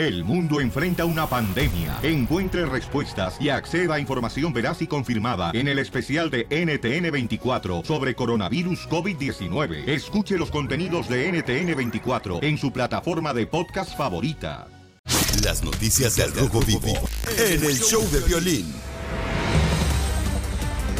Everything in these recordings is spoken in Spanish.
El mundo enfrenta una pandemia. Encuentre respuestas y acceda a información veraz y confirmada en el especial de NTN24 sobre coronavirus COVID-19. Escuche los contenidos de NTN24 en su plataforma de podcast favorita. Las noticias del Rojo Vivo en el show de violín.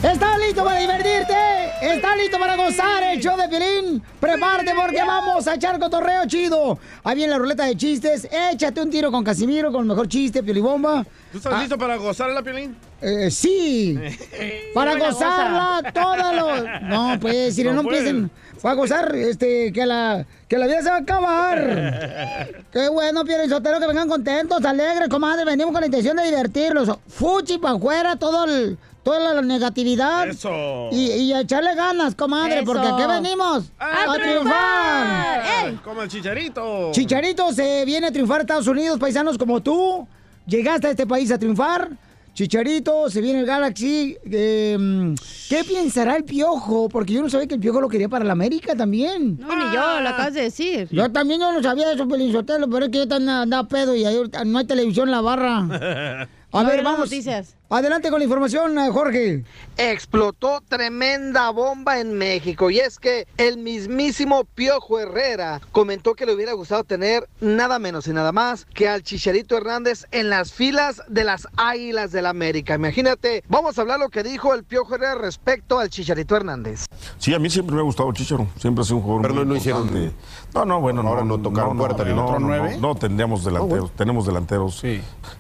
¿Estás listo para divertirte? ¿Estás listo para gozar el show de Piolín? Prepárate porque vamos a echar cotorreo chido. Ahí viene la ruleta de chistes. Échate un tiro con Casimiro, con el mejor chiste, Piolibomba. ¿Tú estás Ah, listo para gozarla, Piolín? eh, sí. Para gozarla, todos los... No, pues, si no, No empiecen. Fue a gozar, este, que la, que la vida se va a acabar. Qué bueno, Piolín Sotelo, que vengan contentos, alegres, comadre. Venimos con la intención de divertirlos. Fuchi para afuera, todo el, toda la negatividad. Eso. Y, y a echarle ganas, comadre, Eso. porque aquí venimos a, triunfar. Como el chicharito. Chicharito se viene a triunfar a Estados Unidos, paisanos como tú. Llegaste a este país a triunfar. Chicharito, se viene el Galaxy. Eh, ¿Qué pensará el piojo? Porque yo no sabía que el piojo lo quería para la América también. No, ni yo, lo acabas de decir. Yo también yo no sabía eso, Pelinzotelo, pero es que yo también andaba pedo y ahí no hay televisión en la barra. A No, ver, no, vamos. noticias. Adelante con la información, eh, Jorge. Explotó tremenda bomba en México y es que el mismísimo Piojo Herrera comentó que le hubiera gustado tener nada menos y nada más que al Chicharito Hernández en las filas de las Águilas del América. Imagínate, vamos a hablar lo que dijo el Piojo Herrera respecto al Chicharito Hernández. Sí, a mí siempre me ha gustado Chicharo. Siempre ha sido un jugador Pero muy no hicieron- importante. No, no, bueno, Ahora no tocaron puerta ni no, nada. no, no, no, tendríamos delanteros, tenemos delanteros.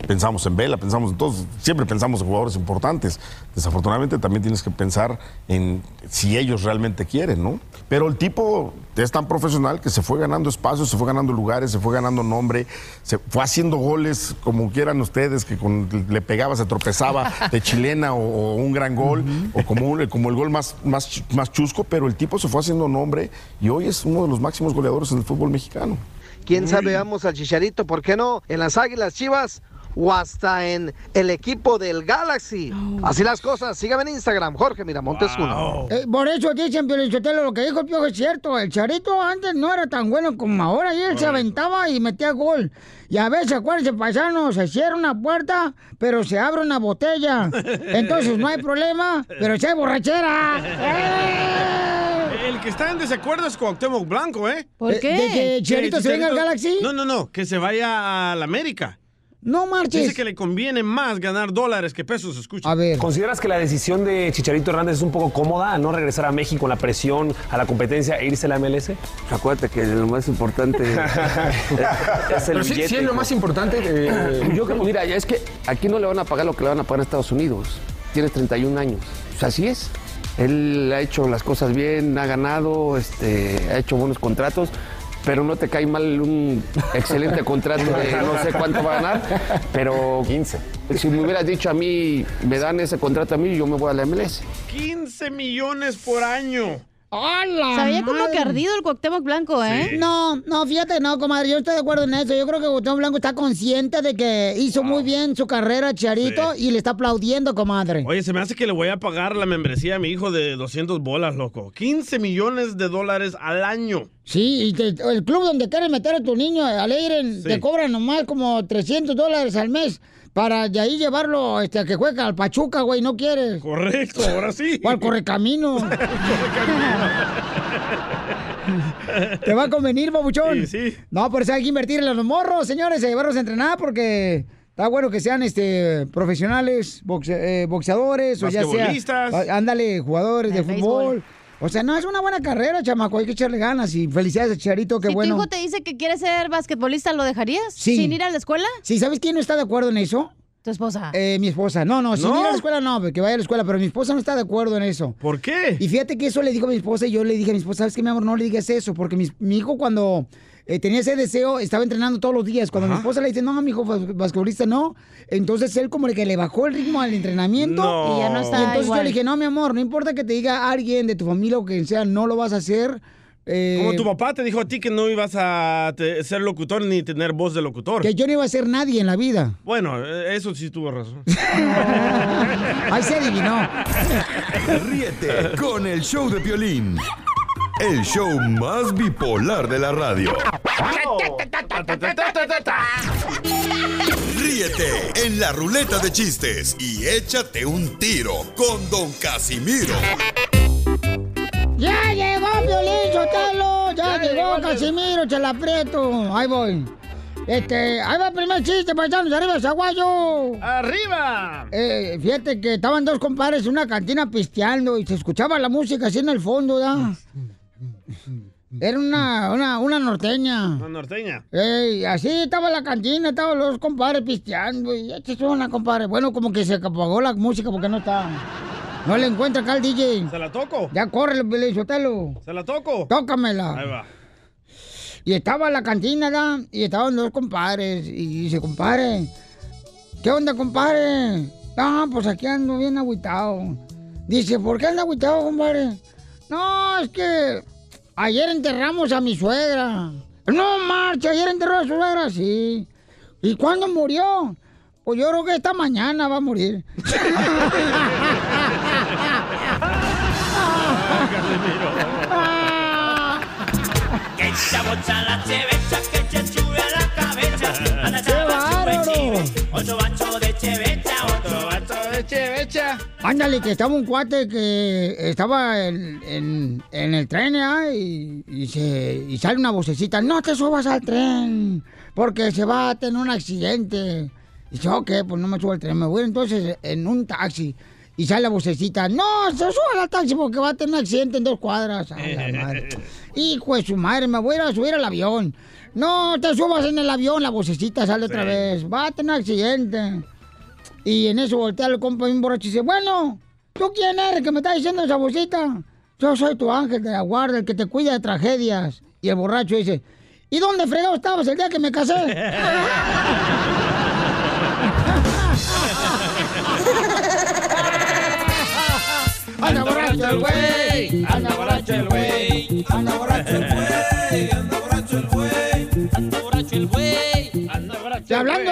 Pensamos en Vela, pensamos en todos, siempre pensamos jugadores importantes. Desafortunadamente también tienes que pensar en si ellos realmente quieren, ¿no? Pero el tipo es tan profesional que se fue ganando espacios, se fue ganando lugares, se fue ganando nombre, se fue haciendo goles como quieran ustedes, que con, le pegaba, se tropezaba de chilena o, o un gran gol, o como, un- como el gol más, más, más chusco, pero el tipo se fue haciendo nombre y hoy es uno de los máximos goleadores en el fútbol mexicano. Quién sabe, vamos al Chicharito, ¿por qué no? En las Águilas Chivas o hasta en el equipo del Galaxy. Así las cosas. Sígame en Instagram, Jorge Miramontes uno. Eh, por eso dicen, Piolichotelo, lo que dijo el piojo es cierto. El Charito antes no era tan bueno como ahora. Y él se aventaba y metía gol. Y a veces, acuérdense, paisanos, se cierra una puerta, pero se abre una botella. Entonces no hay problema, pero hay borrachera. El que está en desacuerdo es Cuauhtémoc Blanco, ¿eh? ¿Por qué? ¿De que Chicharito se venga al Galaxy? No, no, no, que se vaya a la América. No marches. Dice que le conviene más ganar dólares que pesos, escucha. A ver. ¿Consideras que la decisión de Chicharito Hernández es un poco cómoda, a no regresar a México con la presión, a la competencia e irse a la MLS? Acuérdate que lo más importante es, es el Pero sí, billete. sí es lo más importante. eh, Yo creo, mira, es que aquí no le van a pagar lo que le van a pagar en Estados Unidos. Tienes 31 años. Pues así es. Él ha hecho las cosas bien, ha ganado, este, ha hecho buenos contratos, pero no te cae mal un excelente contrato de no sé cuánto va a ganar, pero 15. Si me hubieras dicho a mí, me dan ese contrato a mí, yo me voy a la MLS. 15 millones por año. ¡Hala! Se veía como que ardido el Cuauhtémoc Blanco, ¿eh? No, no, fíjate, no, comadre, yo estoy de acuerdo en eso. Yo creo que Gustavo Blanco está consciente de que hizo muy bien su carrera, Charito, y le está aplaudiendo, comadre. Oye, se me hace que le voy a pagar la membresía a mi hijo de 200 bolas, loco. 15 millones de dólares al año. Sí, y te- el club donde quieres meter a tu niño, Alegren, Sí. te cobran nomás como 300 dólares al mes para de ahí llevarlo este, a que juegue al Pachuca, güey, ¿no quieres? Correcto, ahora sí. O al Correcamino. ¿Te va a convenir, babuchón? Sí, sí. No, por eso hay que invertir en los morros, señores, y llevarlos a entrenar porque está bueno que sean este profesionales, boxe- eh, boxeadores o ya sea... Ándale, jugadores de De fútbol. O sea, no, es una buena carrera, chamaco, hay que echarle ganas y felicidades a Charito, qué si bueno. tu hijo te dice que quiere ser basquetbolista, ¿lo dejarías? Sí. ¿Sin ir a la escuela? Sí, ¿sabes quién no está de acuerdo en eso? Tu esposa. Eh, mi esposa. No, no, sin ¿No? ir a la escuela no, que vaya a la escuela, pero mi esposa no está de acuerdo en eso. ¿Por qué? Y fíjate que eso le dijo a mi esposa y yo le dije a mi esposa, ¿sabes qué, mi amor? No le digas eso, porque mi, mi hijo cuando eh, tenía ese deseo estaba entrenando todos los días. Cuando mi esposa le dice, no, mi hijo bas- basquetbolista no, entonces él como que le bajó el ritmo al entrenamiento. No. Y ya no Y está entonces yo le dije, no, mi amor, no importa que te diga alguien de tu familia o quien sea, no lo vas a hacer. eh, Como tu papá te dijo a ti que no ibas a te- ser locutor ni tener voz de locutor. Que yo no iba a ser nadie en la vida. Bueno, eh, eso sí tuvo razón. Ahí se adivinó. Ríete con el show de Piolín. El show más bipolar de la radio. Ríete en la ruleta de chistes y échate un tiro con Don Casimiro. ¡Ya llegó Piolín Sotelo! ¡Ya, llegó Casimiro, Chalaprieto! Ahí voy. Este, ahí va el primer chiste, paisanos, arriba el zaguayo. ¡Arriba! Eh, fíjate que estaban dos compadres en una cantina pisteando y se escuchaba la música así en el fondo, ¿da? Era una, una, una norteña. Una norteña. Ey, así estaba la cantina, estaban los compadres pisteando y esta es una compadre. Bueno, como que se apagó la música porque no está. No le encuentra acá al DJ. ¿Se la toco? Ya corre, Sotelo. ¿Se la toco? Tócamela. Ahí va. Y estaba en la cantina, ¿da? Y estaban dos compadres. Y dice, compadre, ¿qué onda, compadre? Ah, pues aquí ando bien agüitado. Dice, ¿por qué anda agüitado, compadre? No, es que ayer enterramos a mi suegra. No, marcha, ayer enterró a su suegra, sí. ¿Y cuándo murió? Pues yo creo que esta mañana va a morir. chevecha. Ándale, que estaba un cuate que estaba en, en- en el tren ¿ah? y, y se, y sale una vocecita, no te subas al tren, porque se va a tener un accidente. Y dice, ok, pues no me subo al tren, me voy entonces en un taxi. Y sale la vocecita, no, se suba al taxi porque va a tener un accidente en dos cuadras. Ay, la madre. Hijo de su madre, me voy a subir al avión. No, te subas en el avión, la vocecita sale otra vez. Va a tener un accidente. Y en eso voltea el compa bien borracho y dice, bueno, ¿tú quién eres que me está diciendo esa vocita? Yo soy tu ángel de la guarda, el que te cuida de tragedias. Y el borracho dice, ¿y dónde fregado estabas el día que me casé? ¡Anda borracho el güey! ¡Anda borracho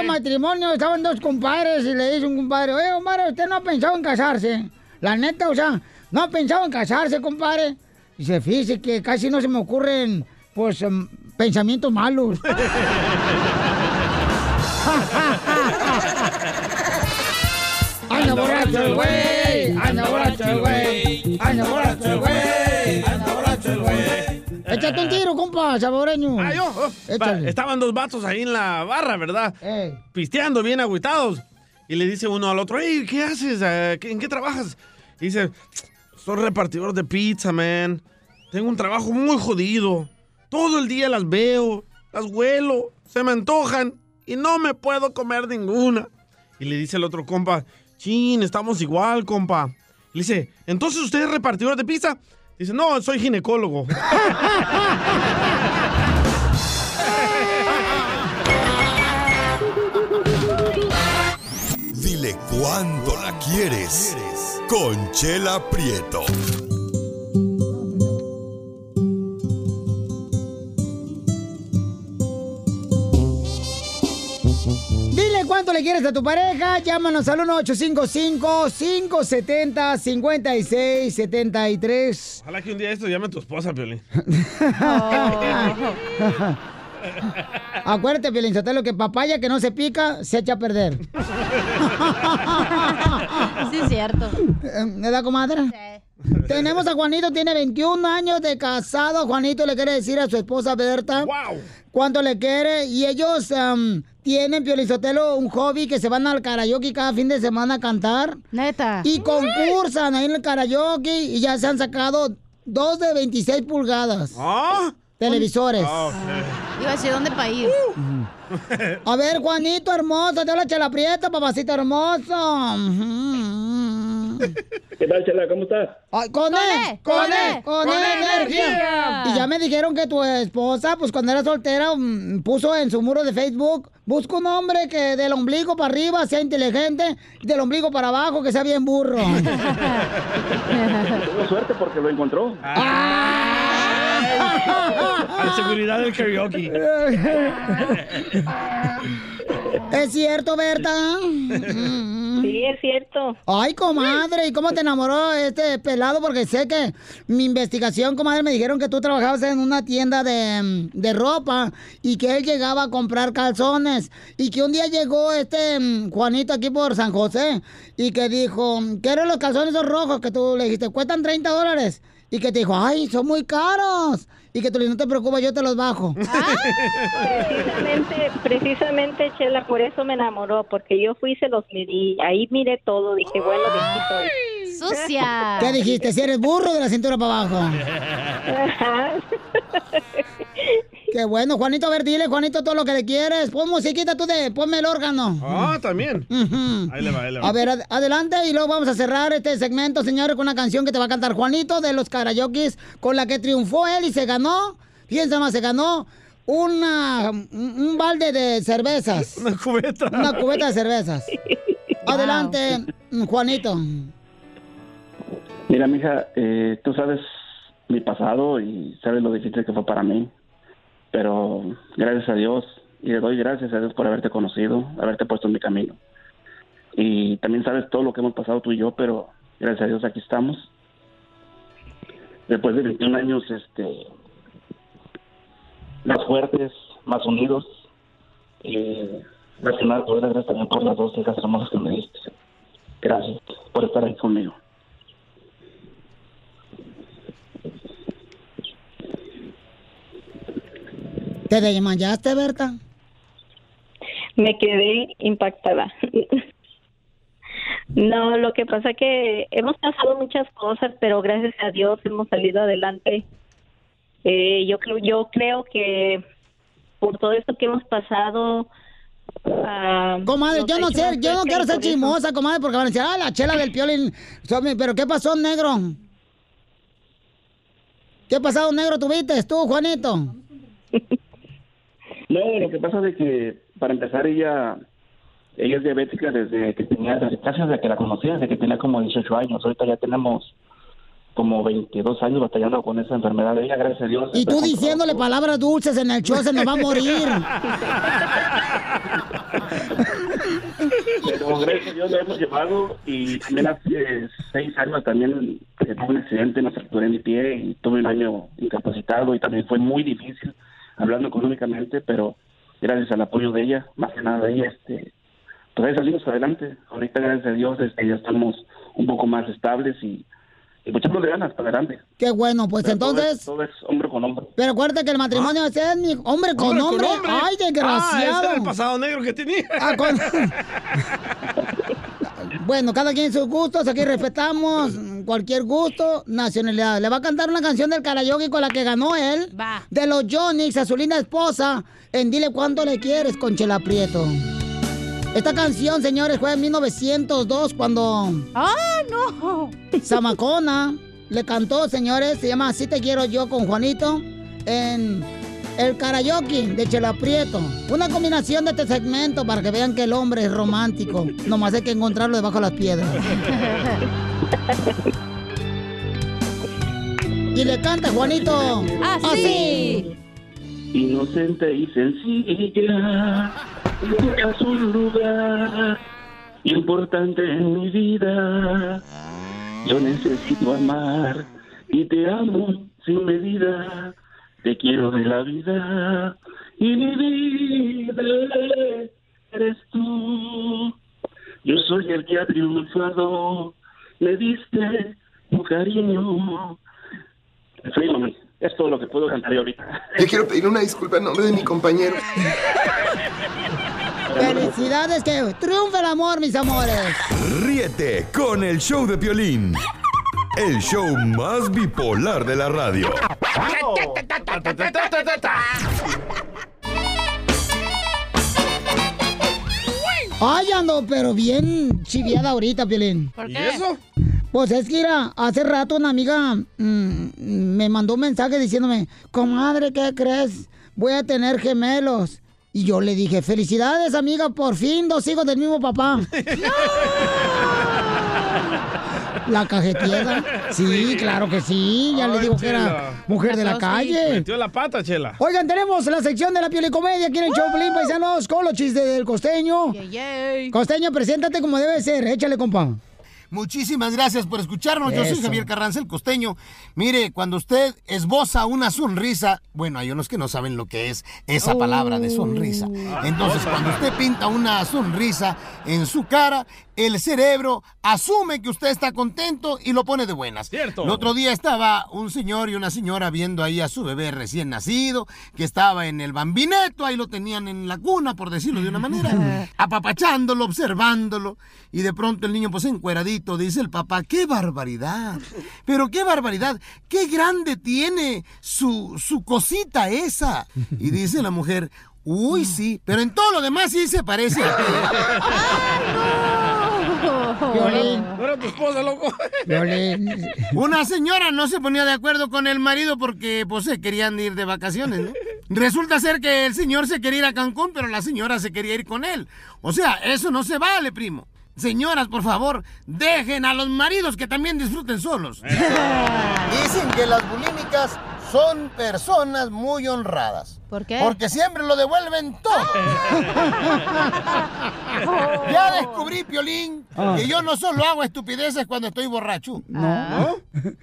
Y matrimonio, estaban dos compadres y le dice un compadre, oye, compadre, usted no ha pensado en casarse. La neta, o sea, no ha pensado en casarse, compadre. Dice, fíjese que casi no se me ocurren, pues, em, pensamientos malos. ¡Anda borracho el güey! ¡Anda borracho el güey! ¡Anda borracho el güey! Échate un tiro, compa, saboreño. Ah, yo. oh. Estaban dos vatos ahí en la barra, ¿verdad? Ey. Pisteando, bien agüitados. Y le dice uno al otro, hey, ¿qué haces? ¿qué- ¿En qué trabajas? Y dice, soy repartidor de pizza, man. Tengo un trabajo muy jodido. Todo el día las veo, las huelo, se me antojan y no me puedo comer ninguna. Y le dice el otro compa, chin, estamos igual, compa. Le dice, ¿entonces usted es repartidor de pizza? Dice, no, soy ginecólogo. Dile cuándo la quieres. Conchela Prieto. Cuánto le quieres a tu pareja. Llámanos al 1-855-570-5673. Ojalá que un día esto llame a tu esposa, Piolín. Acuérdate, Piolín Sotelo, que papaya que no se pica, se echa a perder. Sí, es cierto. ¿Verdad, comadre? Tenemos a Juanito, tiene 21 años de casado. Juanito le quiere decir a su esposa Berta cuánto le quiere. Y ellos am, tienen, Piolizotelo, un hobby que se van al karaoke cada fin de semana a cantar. Neta. Y concursan ahí en el karaoke y ya se han sacado dos de 26 pulgadas. ¿Ah? Televisores. Iba a decir, ¿dónde para ir? A ver, Juanito hermoso, te habla Chela Prieta, papacito hermoso. ¿Qué tal, Chela? ¿Cómo estás? Ay, con él, con él, con él, energía. Y ya me dijeron que tu esposa, pues cuando era soltera, mm, puso en su muro de Facebook, busca un hombre que del ombligo para arriba sea inteligente, y del ombligo para abajo que sea bien burro. Tuvo suerte porque lo encontró. A la seguridad del karaoke. ¿Es cierto, Berta? Sí, es cierto. Ay, comadre, ¿y cómo te enamoró este pelado? Porque sé que mi investigación, comadre, me dijeron que tú trabajabas en una tienda de, de ropa y que él llegaba a comprar calzones y que un día llegó este mm, Juanito aquí por San José y que dijo, quiero los calzones esos rojos que tú le dijiste, cuestan 30 dólares. Y que te dijo, ay, son muy caros. Y que tú le dijiste, no te preocupes, yo te los bajo. Precisamente, precisamente, Chela, por eso me enamoró, porque yo fui y se los medí. Ahí miré todo, dije, bueno, de aquí soy. ¡Sucia! ¿Qué dijiste? Si eres burro de la cintura para abajo. Qué bueno, Juanito, a ver, dile, Juanito, todo lo que le quieres. Pon musiquita tú de, ponme el órgano. Ah, también. Ujú. Ahí le va, ahí le va. A ver, ad- adelante y luego vamos a cerrar este segmento, señores, con una canción que te va a cantar Juanito de los Karayokis, con la que triunfó él y se ganó, fíjense más, se ganó una, un un balde de cervezas. Una cubeta. Una cubeta de cervezas. Adelante, Juanito. Mira, mija, eh, tú sabes mi pasado y sabes lo difícil que fue para mí. Pero gracias a Dios, y le doy gracias a Dios por haberte conocido, haberte puesto en mi camino. Y también sabes todo lo que hemos pasado tú y yo, pero gracias a Dios aquí estamos. Después de 21 años, este, más fuertes, más unidos. Y más que nada, gracias también por las dos hijas hermosas que me diste. Gracias por estar ahí conmigo. ¿Te desmayaste, Berta? Me quedé impactada. No, lo que pasa que hemos pasado muchas cosas, pero gracias a Dios hemos salido adelante. Eh, yo creo, yo creo que por todo esto que hemos pasado. ah, Comadre, yo no sé, yo no quiero ser chismosa, comadre, porque van a decir, ah, la chela del piolín. Pero ¿qué pasó, negro? ¿Qué pasado, negro, tuviste tú, Juanito? No, lo que pasa es que, para empezar, ella ella es diabética desde que tenía, casi desde que la conocí, desde que tenía como 18 años. Ahorita ya tenemos como 22 años batallando con esa enfermedad de ella, gracias a Dios. Y tú diciéndole palabras dulces en el show, se nos va a morir. Pero gracias a Dios lo hemos llevado y también hace seis años también tuve un accidente, me fracturé mi pie y tuve un año incapacitado y también fue muy difícil hablando económicamente, pero gracias al apoyo de ella, más que nada de ella, este, pues ahí salimos adelante. Ahorita gracias a Dios este, ya estamos un poco más estables y, y muchas de ganas para adelante. Qué bueno, pues Pero todo es- entonces... todo es hombre con hombre. Pero acuérdate que el matrimonio ese es mi hombre con Hombre hombre. con hombre. Ay, Ah, desgraciado. ese era el pasado negro que tenía. Ah, con- Bueno, cada quien sus gustos, aquí respetamos cualquier gusto, nacionalidad. Le va a cantar una canción del karaoke con la que ganó él, de los Jonix, a su linda esposa, en Dile Cuánto Le Quieres con Chela Prieto. Esta canción, señores, fue en 1902 cuando... ¡Ah, no! Zamacona le cantó, señores, se llama Así te quiero yo con Juanito, en el karaoke de Chela Prieto. Una combinación de este segmento para que vean que el hombre es romántico. Nomás hay que encontrarlo debajo de las piedras. Y le canta Juanito. Así. Inocente y sencilla, buscas un lugar importante en mi vida. Yo necesito amar y te amo sin medida. Te quiero de la vida y mi vida eres tú. Yo soy el que ha triunfado. Me diste tu cariño. Es todo lo que puedo cantar yo ahorita. Yo quiero pedir una disculpa en nombre de mi compañero. Felicidades, que triunfe el amor, mis amores. Ríete con el show de Piolín. El show más bipolar de la radio. Ay, ando, pero bien chiviada ahorita, Piolín. ¿Por ¿Y eso? Pues es que, mira, hace rato una amiga mm, me mandó un mensaje diciéndome, comadre, ¿qué crees? Voy a tener gemelos. Y yo le dije, felicidades, amiga, por fin dos hijos del mismo papá. La cajeteada. Sí, claro que sí. Ya le digo que era mujer de la calle. Metió la pata, Chela. Oigan, tenemos la sección de la piel y comedia aquí en el show Pelín Paisanos con los chistes del costeño. Costeño, preséntate como debe ser. Échale, compa. Muchísimas gracias por escucharnos. Yo soy. Javier Carranza, el costeño. Mire, cuando usted esboza una sonrisa, bueno, hay unos que no saben lo que es esa palabra de sonrisa. Entonces, cuando usted pinta una sonrisa en su cara, el cerebro asume que usted está contento y lo pone de buenas. Cierto. El otro día estaba un señor y una señora viendo ahí a su bebé recién nacido, que estaba en el bambineto, ahí lo tenían en la cuna, por decirlo de una manera, apapachándolo, observándolo, y de pronto el niño pues encueradito, dice el papá, qué barbaridad, pero qué barbaridad, qué grande tiene su, su cosita esa. Y dice la mujer, uy sí, pero en todo lo demás sí se parece a ti". Violín. No era tu esposa, loco. Una señora no se ponía de acuerdo con el marido porque pues se querían ir de vacaciones, ¿no? Resulta ser que el señor se quería ir a Cancún, pero la señora se quería ir con él. O sea, eso no se vale, primo. Señoras, por favor, dejen a los maridos que también disfruten solos. Dicen que las bulímicas son personas muy honradas. ¿Por qué? Porque siempre lo devuelven todo. ya descubrí, Piolín, Ah. que yo no solo hago estupideces cuando estoy borracho. No.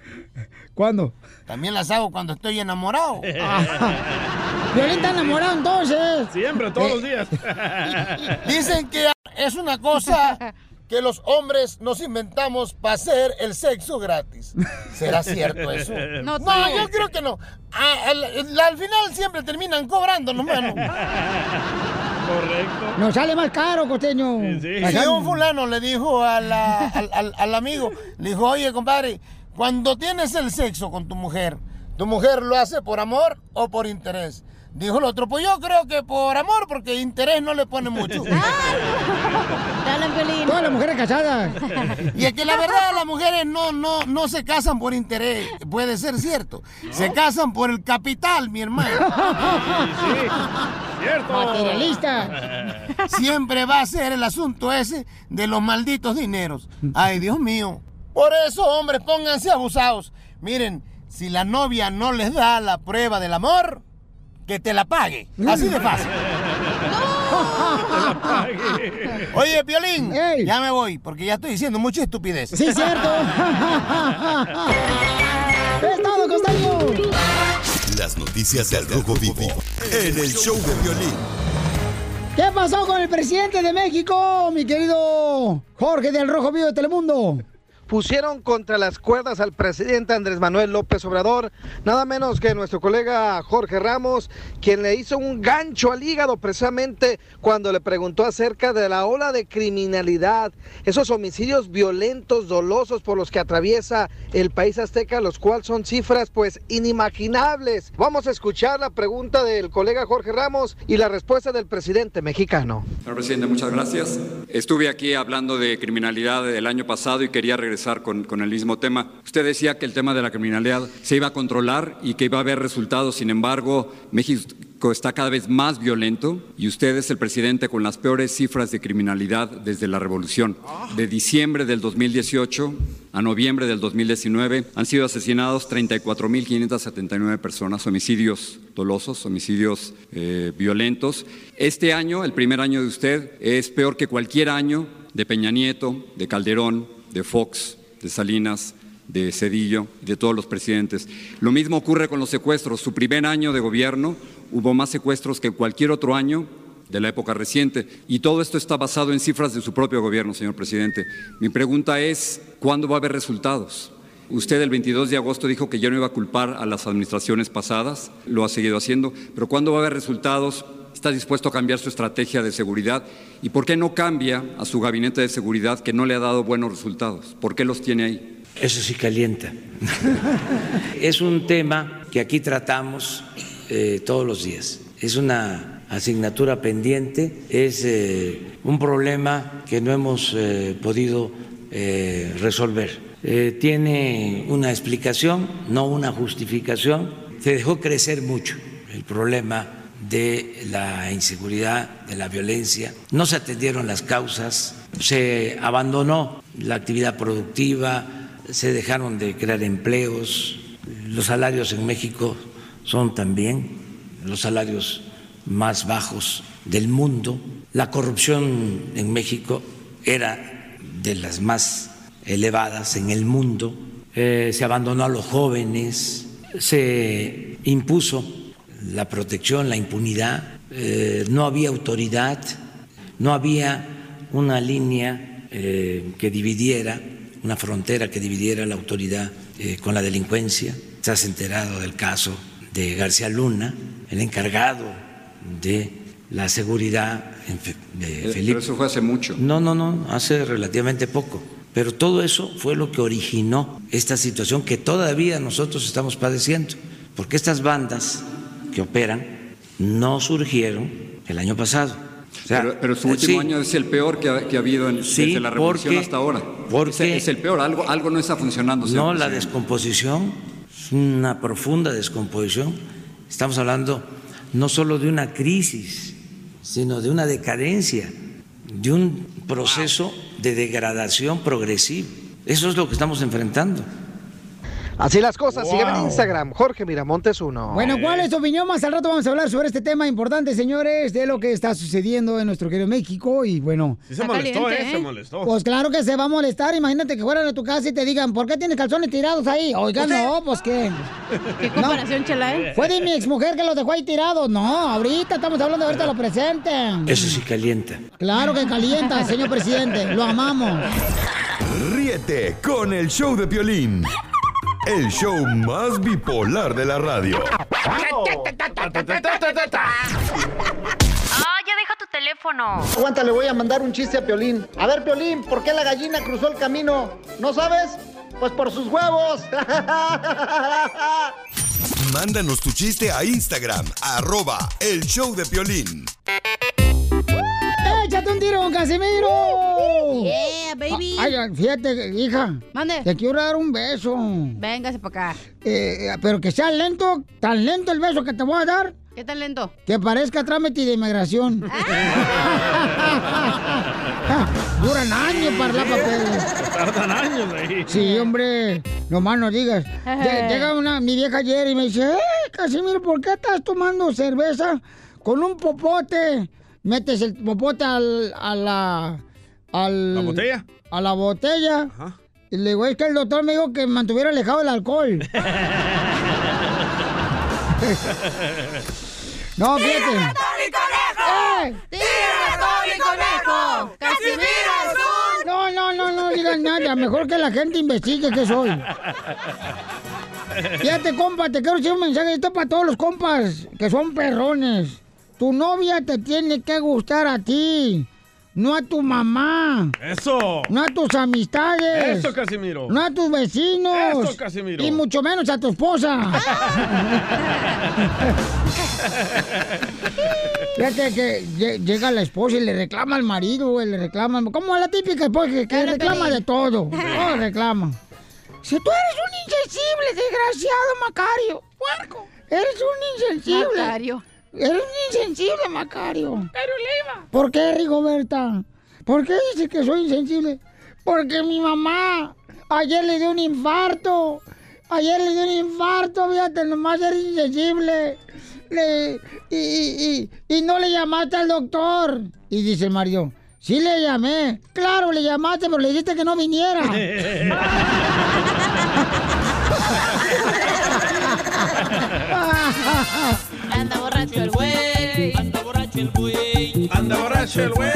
¿Cuándo? También las hago cuando estoy enamorado. Violín está enamorado entonces. Siempre, todos los días. Dicen que es una cosa que los hombres nos inventamos para hacer el sexo gratis. ¿Será cierto eso? No, yo creo que no. Al, al- al final siempre terminan cobrando, no mano. Correcto. Nos sale más caro, costeño. Si un fulano le dijo a la- al, al- al amigo, le dijo, oye, compadre, cuando tienes el sexo con tu mujer, ¿tu mujer lo hace por amor o por interés? Dijo el otro, pues yo creo que por amor, porque interés no le pone mucho. Todas las mujeres casadas. Y es que la verdad las mujeres no, no, no se casan por interés, puede ser cierto. Se casan por el capital, mi hermano. Cierto. Materialista. Siempre va a ser el asunto ese de los malditos dineros. Ay, Dios mío. Por eso, hombres, pónganse abusados. Miren, si la novia no les da la prueba del amor, que te la pague. Así de fácil. Oye, Piolín, ya me voy, porque ya estoy diciendo mucha estupidez. Sí, cierto. es todo, costeño. Las noticias del Rojo Vivo en el show de violín. ¿Qué pasó con el presidente de México, mi querido Jorge del Rojo Vivo de Telemundo? Pusieron contra las cuerdas al presidente Andrés Manuel López Obrador, nada menos que nuestro colega Jorge Ramos, quien le hizo un gancho al hígado precisamente cuando le preguntó acerca de la ola de criminalidad, esos homicidios violentos, dolosos por los que atraviesa el país azteca, los cuales son cifras pues inimaginables. Vamos a escuchar la pregunta del colega Jorge Ramos y la respuesta del presidente mexicano. Señor presidente, muchas gracias. Estuve aquí hablando de criminalidad el año pasado y quería regresar con, con el mismo tema. Usted decía que el tema de la criminalidad se iba a controlar y que iba a haber resultados. Sin embargo, México está cada vez más violento y usted es el presidente con las peores cifras de criminalidad desde la revolución. De diciembre del 2018 a noviembre del 2019 han sido asesinados 34.579 personas, homicidios dolosos, homicidios eh, violentos. Este año, el primer año de usted, es peor que cualquier año de Peña Nieto, de Calderón, de Fox, de Salinas, de Cedillo de todos los presidentes. Lo mismo ocurre con los secuestros. Su primer año de gobierno hubo más secuestros que cualquier otro año de la época reciente. Y todo esto está basado en cifras de su propio gobierno, señor presidente. Mi pregunta es, ¿cuándo va a haber resultados? Usted el 22 de agosto dijo que ya no iba a culpar a las administraciones pasadas, lo ha seguido haciendo, pero ¿cuándo va a haber resultados? ¿Está dispuesto a cambiar su estrategia de seguridad? ¿Y por qué no cambia a su gabinete de seguridad que no le ha dado buenos resultados? ¿Por qué los tiene ahí? Eso sí calienta. es un tema que aquí tratamos eh, todos los días. Es una asignatura pendiente, es eh, un problema que no hemos eh, podido resolver. Tiene una explicación, no una justificación. Se dejó crecer mucho el problema de la inseguridad, de la violencia. No se atendieron las causas, se abandonó la actividad productiva, se dejaron de crear empleos. Los salarios en México son también los salarios más bajos del mundo. La corrupción en México era de las más elevadas en el mundo. Eh, se abandonó a los jóvenes, se impuso la protección, la impunidad, eh, no había autoridad, no había una línea eh, que dividiera, una frontera que dividiera la autoridad eh, con la delincuencia. Has enterado del caso de García Luna, el encargado de la seguridad en Fe- de Pero Felipe. eso fue hace mucho. No, no, no, hace relativamente poco. Pero todo eso fue lo que originó esta situación que todavía nosotros estamos padeciendo. Porque estas bandas que operan no surgieron el año pasado. O sea, pero, pero su último sí, año es el peor que ha, que ha habido en- Sí, desde la revolución porque- hasta ahora. porque- es el peor, algo, algo no está funcionando. No, la descomposición es una profunda descomposición. Estamos hablando no solo de una crisis, sino de una decadencia, de un proceso de degradación progresiva. Eso es lo que estamos enfrentando. Así las cosas, sígueme en Wow. Instagram, Jorge Miramontes uno. Bueno, ¿cuál es tu opinión? Más al rato vamos a hablar sobre este tema importante, señores, de lo que está sucediendo en nuestro querido México. Y bueno. Sí se molestó, caliente, ¿eh? Se ¿eh? molestó. Pues claro que se va a molestar. Imagínate que fueran a tu casa y te digan, ¿por qué tienes calzones tirados ahí? Oigan, no, pues qué. ¿Qué comparación, chela, eh? Fue de mi exmujer que los dejó ahí tirados. No, ahorita estamos hablando de ahorita lo presente. Eso sí calienta. Claro que calienta, señor presidente. Lo amamos. Ríete con el show de Piolín. El show más bipolar de la radio. Ah, ya deja tu teléfono. Aguanta, le voy a mandar un chiste a Piolín. A ver, Piolín, ¿por qué la gallina cruzó el camino? ¿No sabes? Pues por sus huevos. Mándanos tu chiste a Instagram, arroba el show de Piolín. ¡Échate un tiro, Casimiro! Yeah, baby. Ay, ay, fíjate, hija. Mande. Te quiero dar un beso. Véngase para acá. Eh, pero que sea lento, tan lento el beso que te voy a dar, ¿Qué tan lento? que parezca trámite de inmigración. Duran años para la papeles. Tardan años ahí. Sí, hombre, nomás no digas. Lle- Llega una, mi vieja ayer y me dice, ¡eh, Casimiro, ¿por qué estás tomando cerveza con un popote? Metes el popote al, a la... Al, ¿La botella? A la botella. Y le digo, es que el doctor me dijo que mantuviera alejado el alcohol. no, fíjate. ¡Eh! conejo! ¡Casimiro es No, no, no, no digan nada. Mejor que la gente investigue qué soy. Fíjate, compa, te quiero decir un mensaje. Esto es para todos los compas que son perrones. Tu novia te tiene que gustar a ti, no a tu mamá. Eso. No a tus amistades. Eso, Casimiro. No a tus vecinos. Eso, Casimiro. Y mucho menos a tu esposa. Fíjate que lle- llega la esposa y le reclama al marido, güey, le reclama. Como la típica esposa que, que reclama de todo. Todo reclama. Si tú eres un insensible, desgraciado, Macario. Puerco. Eres un insensible. Macario. Eres un insensible, Macario. Pero Leva. ¿Por qué, Rigoberta? ¿Por qué dices que soy insensible? Porque mi mamá ayer le dio un infarto. Ayer le dio un infarto, fíjate, nomás eres insensible. Le- y, y- y- y no le llamaste al doctor. Y dice el marido, sí le llamé. Claro, le llamaste, pero le dijiste que no viniera. Anda borracho el güey. Anda borracho el güey. Anda borracho el güey.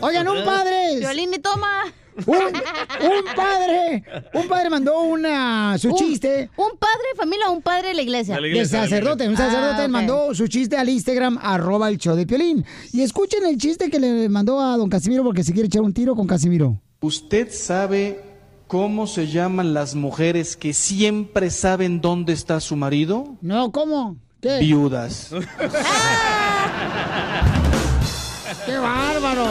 Oigan, un padre. Violín y toma. Un, un padre, un padre mandó una su Un- chiste. ¿Un padre de familia o un padre de la iglesia? De sacerdote, un sacerdote Ah, mandó su chiste al Instagram, arroba el show de Piolín. Y escuchen el chiste que le mandó a don Casimiro porque se quiere echar un tiro con Casimiro. ¿Usted sabe cómo se llaman las mujeres que siempre saben dónde está su marido? No, ¿cómo? ¿Qué? Viudas. ¡Qué bárbaro!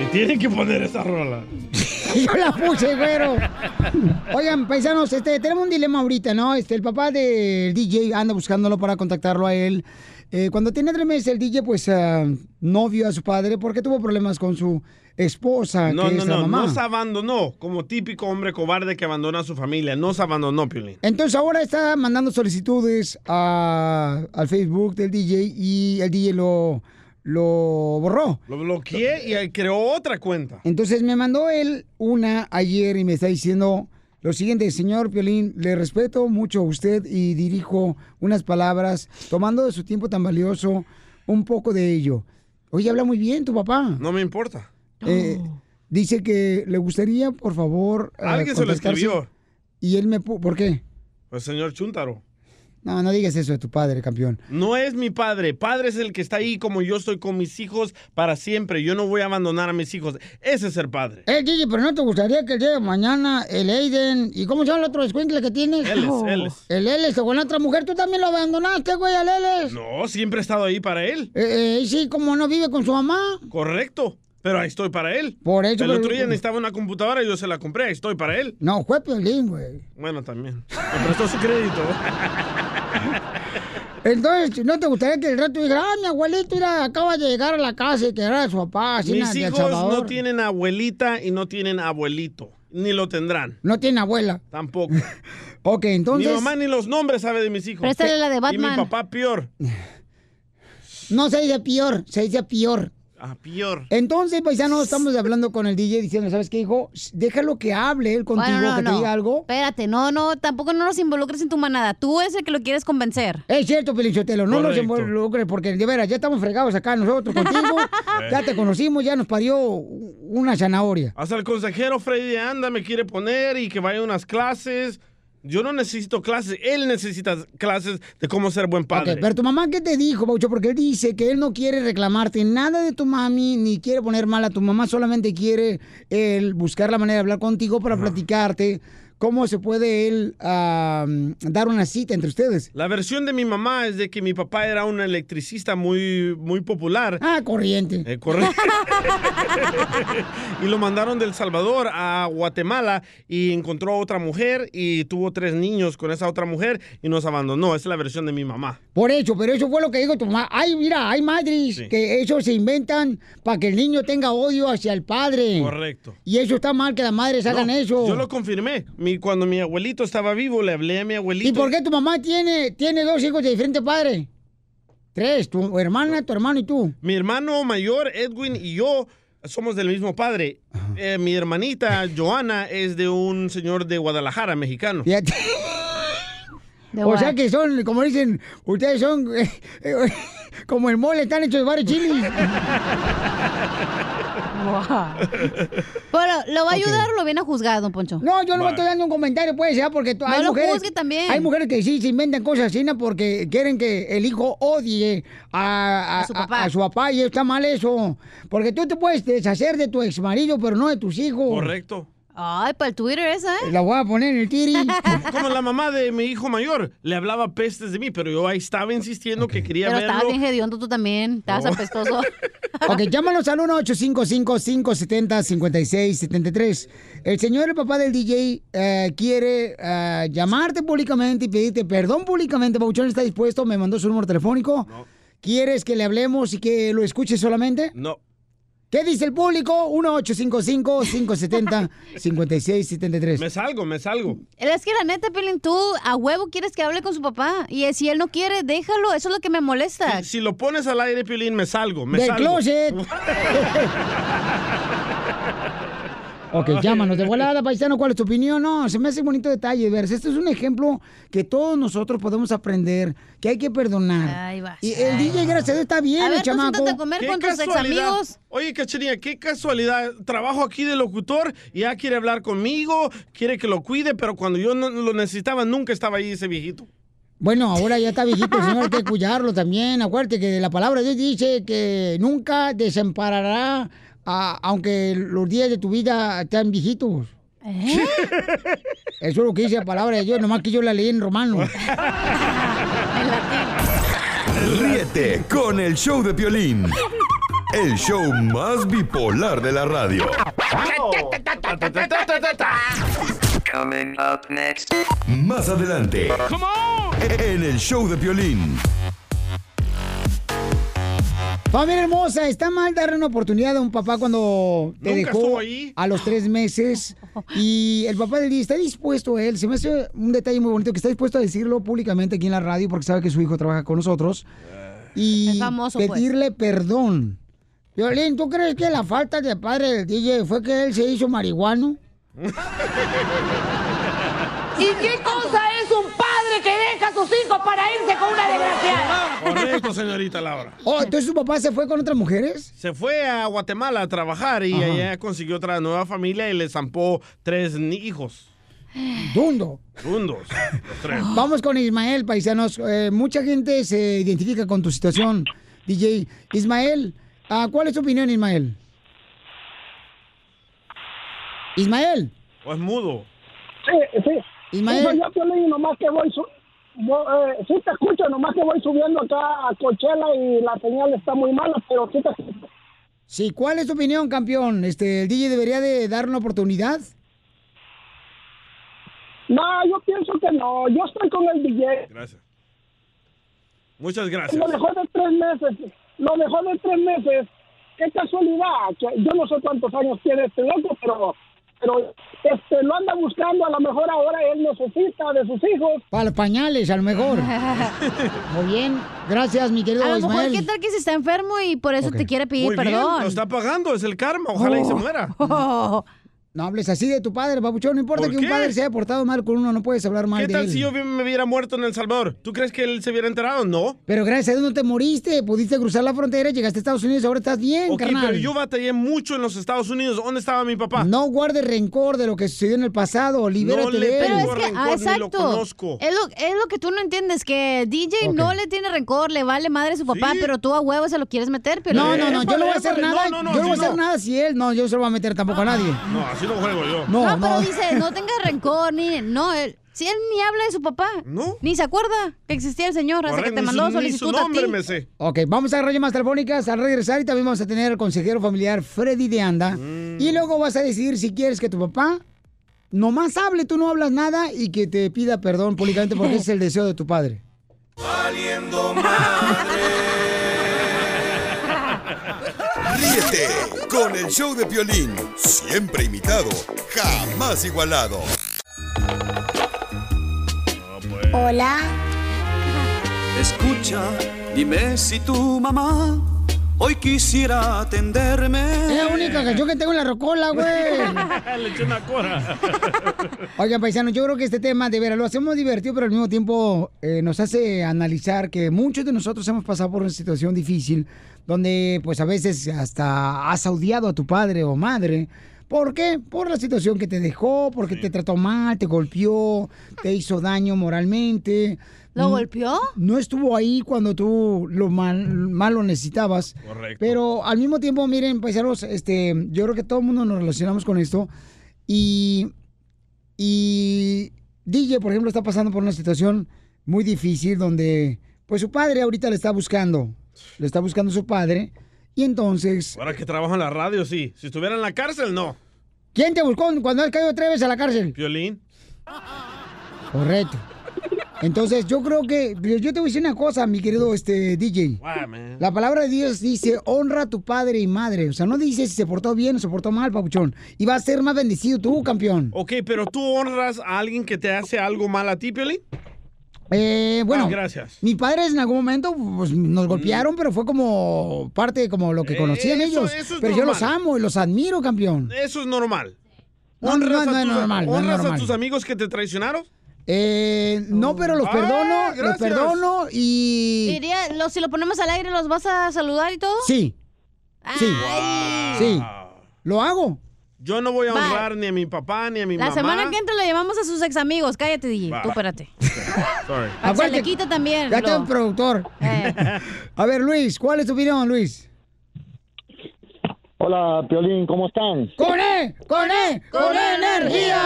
Y tienen que poner esa rola. Yo la puse, güero. Oigan, paisanos, este, tenemos un dilema ahorita, ¿no? Este, el papá del DJ anda buscándolo para contactarlo a él. Eh, cuando tiene tres meses, el DJ, pues, ah, no vio a su padre porque tuvo problemas con su esposa, No, que no, es la no, mamá. no se abandonó como típico hombre cobarde que abandona a su familia. No se abandonó, Piolín. Entonces ahora está mandando solicitudes a- al Facebook del DJ y el DJ lo, lo borró. Lo bloqueé y creó otra cuenta. Entonces me mandó él una ayer y me está diciendo lo siguiente, señor Piolín, le respeto mucho a usted y dirijo unas palabras, tomando de su tiempo tan valioso, un poco de ello. Oye, habla muy bien tu papá. No me importa. Eh, dice que le gustaría, por favor... eh, Alguien se lo escribió. Y él me... ¿Por qué? Pues señor Chuntaro. No, no digas eso de tu padre, campeón. No es mi padre. Padre es el que está ahí como yo estoy con mis hijos para siempre. Yo no voy a abandonar a mis hijos. Ese es ser padre. Eh, Gigi, pero ¿no te gustaría que el día de mañana el Aiden... ¿Y cómo se llama el otro escuincle que tienes? Ellis, Oh. Ellis. El Ellis, con la otra mujer, tú también lo abandonaste, güey, al Ellis. No, siempre he estado ahí para él. Eh, eh, sí, como no vive con su mamá. Correcto. Pero ahí estoy para él. Por eso, El pero- otro día necesitaba una computadora y yo se la compré. Ahí estoy para él. No, fue Piolín, güey. Bueno, también. Me prestó su crédito. Entonces, ¿no te gustaría que el rato dijera, ah, mi abuelito mira, acaba de llegar a la casa y que era su papá, así Mis hijos Salvador? no tienen abuelita y no tienen abuelito. Ni lo tendrán. No tiene abuela. Tampoco. ok, entonces... Mi mamá ni los nombres sabe de mis hijos. Préstale la de Y Batman. mi papá peor. No se dice peor, se dice peor. Ah, peor. Entonces, paisanos, estamos hablando con el DJ diciendo, ¿sabes qué, hijo? Déjalo que hable él contigo, Bueno, no, que te diga algo. Espérate, no, no, tampoco no nos involucres en tu manada. Tú es el que lo quieres convencer. Es cierto, Pelichotelo, no nos involucres porque de veras ya estamos fregados acá nosotros contigo. ya te conocimos, ya nos parió una zanahoria. Hasta el consejero Freddy Anda me quiere poner y que vaya a unas clases. Yo no necesito clases, él necesita clases de cómo ser buen padre. Pero tu mamá, ¿qué te dijo, Baucho? Porque él dice que él no quiere reclamarte nada de tu mami, ni quiere poner mal a tu mamá, solamente quiere él buscar la manera de hablar contigo para platicarte cómo se puede él dar una cita entre ustedes. La versión de mi mamá es de que mi papá era un electricista muy, muy popular. Ah, corriente. Eh, correcto. y lo mandaron del Salvador a Guatemala y encontró a otra mujer y tuvo tres niños con esa otra mujer y nos abandonó. Esa es la versión de mi mamá. Por eso, pero eso fue lo que dijo tu mamá. Ay, mira, hay madres Sí. que eso se inventan para que el niño tenga odio hacia el padre. Correcto. Y eso está mal que las madres hagan eso. Yo lo confirmé. Mi, cuando mi abuelito estaba vivo, le hablé a mi abuelito. ¿Y por qué tu mamá tiene, tiene dos hijos de diferente padre? Tres, tu hermana, tu hermano y tú. Mi hermano mayor, Edwin, y yo somos del mismo padre. Eh, mi hermanita, Joana, es de un señor de Guadalajara, mexicano. Fíjate. O sea que son, como dicen, ustedes son eh, eh, como el mole, están hechos de varios chilis. Pero, ¿lo va a ayudar o lo viene a juzgar, don Poncho? No, yo no me estoy dando un comentario, pues, ya, porque No hay lo mujeres. juzgue también. Hay mujeres que sí se inventan cosas así, ¿no? porque quieren que el hijo odie a, a- A su papá. a- a su papá, y está mal eso. Porque tú te puedes deshacer de tu ex marido, pero no de tus hijos. Correcto. Ay, para el Twitter esa, ¿eh? La voy a poner en el tiri. Como la mamá de mi hijo mayor, le hablaba pestes de mí, pero yo ahí estaba insistiendo que quería Pero verlo. estabas bien hediondo tú también. Estabas No. apestoso. Ok, llámanos al 1-855-570-5673. El señor, el papá del DJ, eh, quiere eh, llamarte públicamente y pedirte perdón públicamente. Pauchón está dispuesto, me mandó su número telefónico. ¿Quieres que le hablemos y que lo escuche solamente? No. ¿Qué dice el público? 1-855-570-5673. Me salgo, me salgo. Es que la neta, Pelín, tú a huevo quieres que hable con su papá. Y si él no quiere, déjalo. Eso es lo que me molesta. Si lo pones al aire, Piolín, me salgo, me Del salgo. closet. Ok, llámanos de volada, paisano, ¿cuál es tu opinión? No, se me hace bonito detalle, ver. Esto es un ejemplo que todos nosotros podemos aprender, que hay que perdonar. Ay, vas. Y el DJ, gracias a Dios, está bien, A ver, el chamaco. a comer con tus ex amigos. Oye, Cachanilla, qué casualidad. Trabajo aquí de locutor y ya quiere hablar conmigo, quiere que lo cuide, pero cuando yo no lo necesitaba, nunca estaba ahí ese viejito. Bueno, ahora ya está viejito, el señor, hay que cuidarlo también. Acuérdate que la palabra de Dios dice que nunca desamparará, a- aunque los días de tu vida estén viejitos. ¿Eh? Eso es lo que dice la palabra de Dios, nomás que yo la leí en romano. Ríete con el show de Piolín. El show más bipolar de la radio. Coming up next. Más adelante. En el show de Piolín. Familia hermosa, está mal darle una oportunidad a un papá cuando te Nunca dejó ahí. a los tres meses y el papá del día está dispuesto, él, se me hace un detalle muy bonito que está dispuesto a decirlo públicamente aquí en la radio porque sabe que su hijo trabaja con nosotros y Es famoso, pues. pedirle perdón. Violín, ¿tú crees que la falta de padre del DJ fue que él se hizo marihuano? ¿Y qué cosa es un padre que deja a sus hijos para irse con una desgraciada? Correcto, señorita Laura. Oh, entonces su papá se fue con otras mujeres. Se fue a Guatemala a trabajar y Ajá. allá consiguió otra nueva familia y le zampó tres hijos. Dundo. Dundos, los tres. Vamos con Ismael, paisanos. Eh, mucha gente se identifica con tu situación, DJ. Ismael, ah, ¿cuál es tu opinión, Ismael? Ismael. ¿O es mudo? Sí, sí. Ismael. Yo te leí, nomás que voy, eh, sí te escucho, nomás que voy subiendo acá a Coachella y la señal está muy mala, pero sí te escucho. Sí, ¿cuál es tu opinión, campeón? Este, ¿El DJ debería de dar una oportunidad? No, yo pienso que no, yo estoy con el DJ. Gracias. Muchas gracias. Lo dejó de tres meses, lo dejó de tres meses. Qué casualidad, que yo no sé cuántos años tiene este loco, pero, pero este, lo anda buscando, a lo mejor ahora él necesita de sus hijos. Para los pañales, a lo mejor. Muy bien. Gracias, mi querido A lo mejor. ¿qué tal que se está enfermo y por eso te quiere pedir Muy bien, perdón? lo está pagando, es el karma. Ojalá y se Oh. No hables así de tu padre, babuchón. No importa ¿Por que un qué? padre se haya portado mal con uno, no puedes hablar mal ¿Qué de tal él. si yo me hubiera muerto en El Salvador? ¿Tú crees que él se hubiera enterado? No. Pero gracias a Dios no te moriste, pudiste cruzar la frontera, llegaste a Estados Unidos, ahora estás bien, Ok, carnal. pero yo batallé mucho en los Estados Unidos. ¿Dónde estaba mi papá? No guardes rencor de lo que sucedió en el pasado, libérate No le de él. Pero es que, rencor, ah, ni lo exacto. conozco. Es lo, es lo que tú no entiendes, que DJ no le tiene rencor, le vale madre a su papá, pero tú a huevo se lo quieres meter. Pero No, no, no, yo no voy a hacer nada. no, no, yo no voy a hacer nada si él, no, yo no se lo voy a meter tampoco a nadie. No, así no juego yo. No, No, pero no. dice, no tengas rencor, ni, no, él, si él ni habla de su papá, No. ni se acuerda que existía el señor hasta Correcto, que te ni su- mandó ni su solicitud a nombre ti. me sé. Ok, vamos a agarrar llamadas telefónicas al regresar y también vamos a tener al consejero familiar Freddy de Anda. Mm. Y luego vas a decidir si quieres que tu papá nomás hable, tú no hablas nada y que te pida perdón públicamente porque ese es el deseo de tu padre. Ríete con el show de Piolín. Siempre imitado, jamás igualado. Hola. Escucha, dime si tu mamá hoy quisiera atenderme. Es la única canción que tengo en la rocola, güey. Le eché una cora. Oigan, paisanos, yo creo que este tema, de veras, lo hacemos divertido, pero al mismo tiempo eh, nos hace analizar que muchos de nosotros hemos pasado por una situación difícil donde, pues, a veces hasta has odiado a tu padre o madre. ¿Por qué? Por la situación que te dejó, porque te trató mal, te golpeó, te hizo daño moralmente. ¿Lo golpeó? No estuvo ahí cuando tú lo mal, mal lo necesitabas. Correcto. Pero al mismo tiempo, miren, paisanos, este, yo creo que todo el mundo nos relacionamos con esto. Y, y DJ, por ejemplo, está pasando por una situación muy difícil donde, pues su padre ahorita le está buscando. Le está buscando su padre. Y entonces, Ahora que trabajo en la radio, sí. Si estuviera en la cárcel, no. ¿quién te buscó cuando has caído tres veces a la cárcel? Violín. Correcto. Entonces, yo creo que, yo te voy a decir una cosa, mi querido este, DJ. Wow. La palabra de Dios dice, honra a tu padre y madre. O sea, no dice si se portó bien o se portó mal, papuchón. Y vas a ser más bendecido tú, campeón. Ok, pero tú honras a alguien que te hace algo mal a ti, Piolín. Eh, bueno, Ah, gracias. mis padres en algún momento pues, nos golpearon, pero fue como parte de como lo que conocían Eh, eso- ellos. eso es pero yo normal. los amo y los admiro, campeón. Eso es normal. No, no, ¿Honras no a es tus- normal, no es ¿Honras normal. a tus amigos que te traicionaron? Eh, no, pero los Ah, perdono, los perdono y... Diría, lo- si lo ponemos al aire, ¿los vas a saludar y todo? Sí, sí, sí. Lo hago. Yo no voy a honrar ni a mi papá ni a mi La mamá. semana que entra le llamamos a sus ex amigos. Cállate, DJ. Va. Tú espérate. Sorry. Se le quita también. Ya un productor. Eh. A ver, Luis, ¿cuál es tu opinión, Luis? Hola, Piolín, ¿cómo están? ¡Con E! ¡Con E! ¡Con E energía!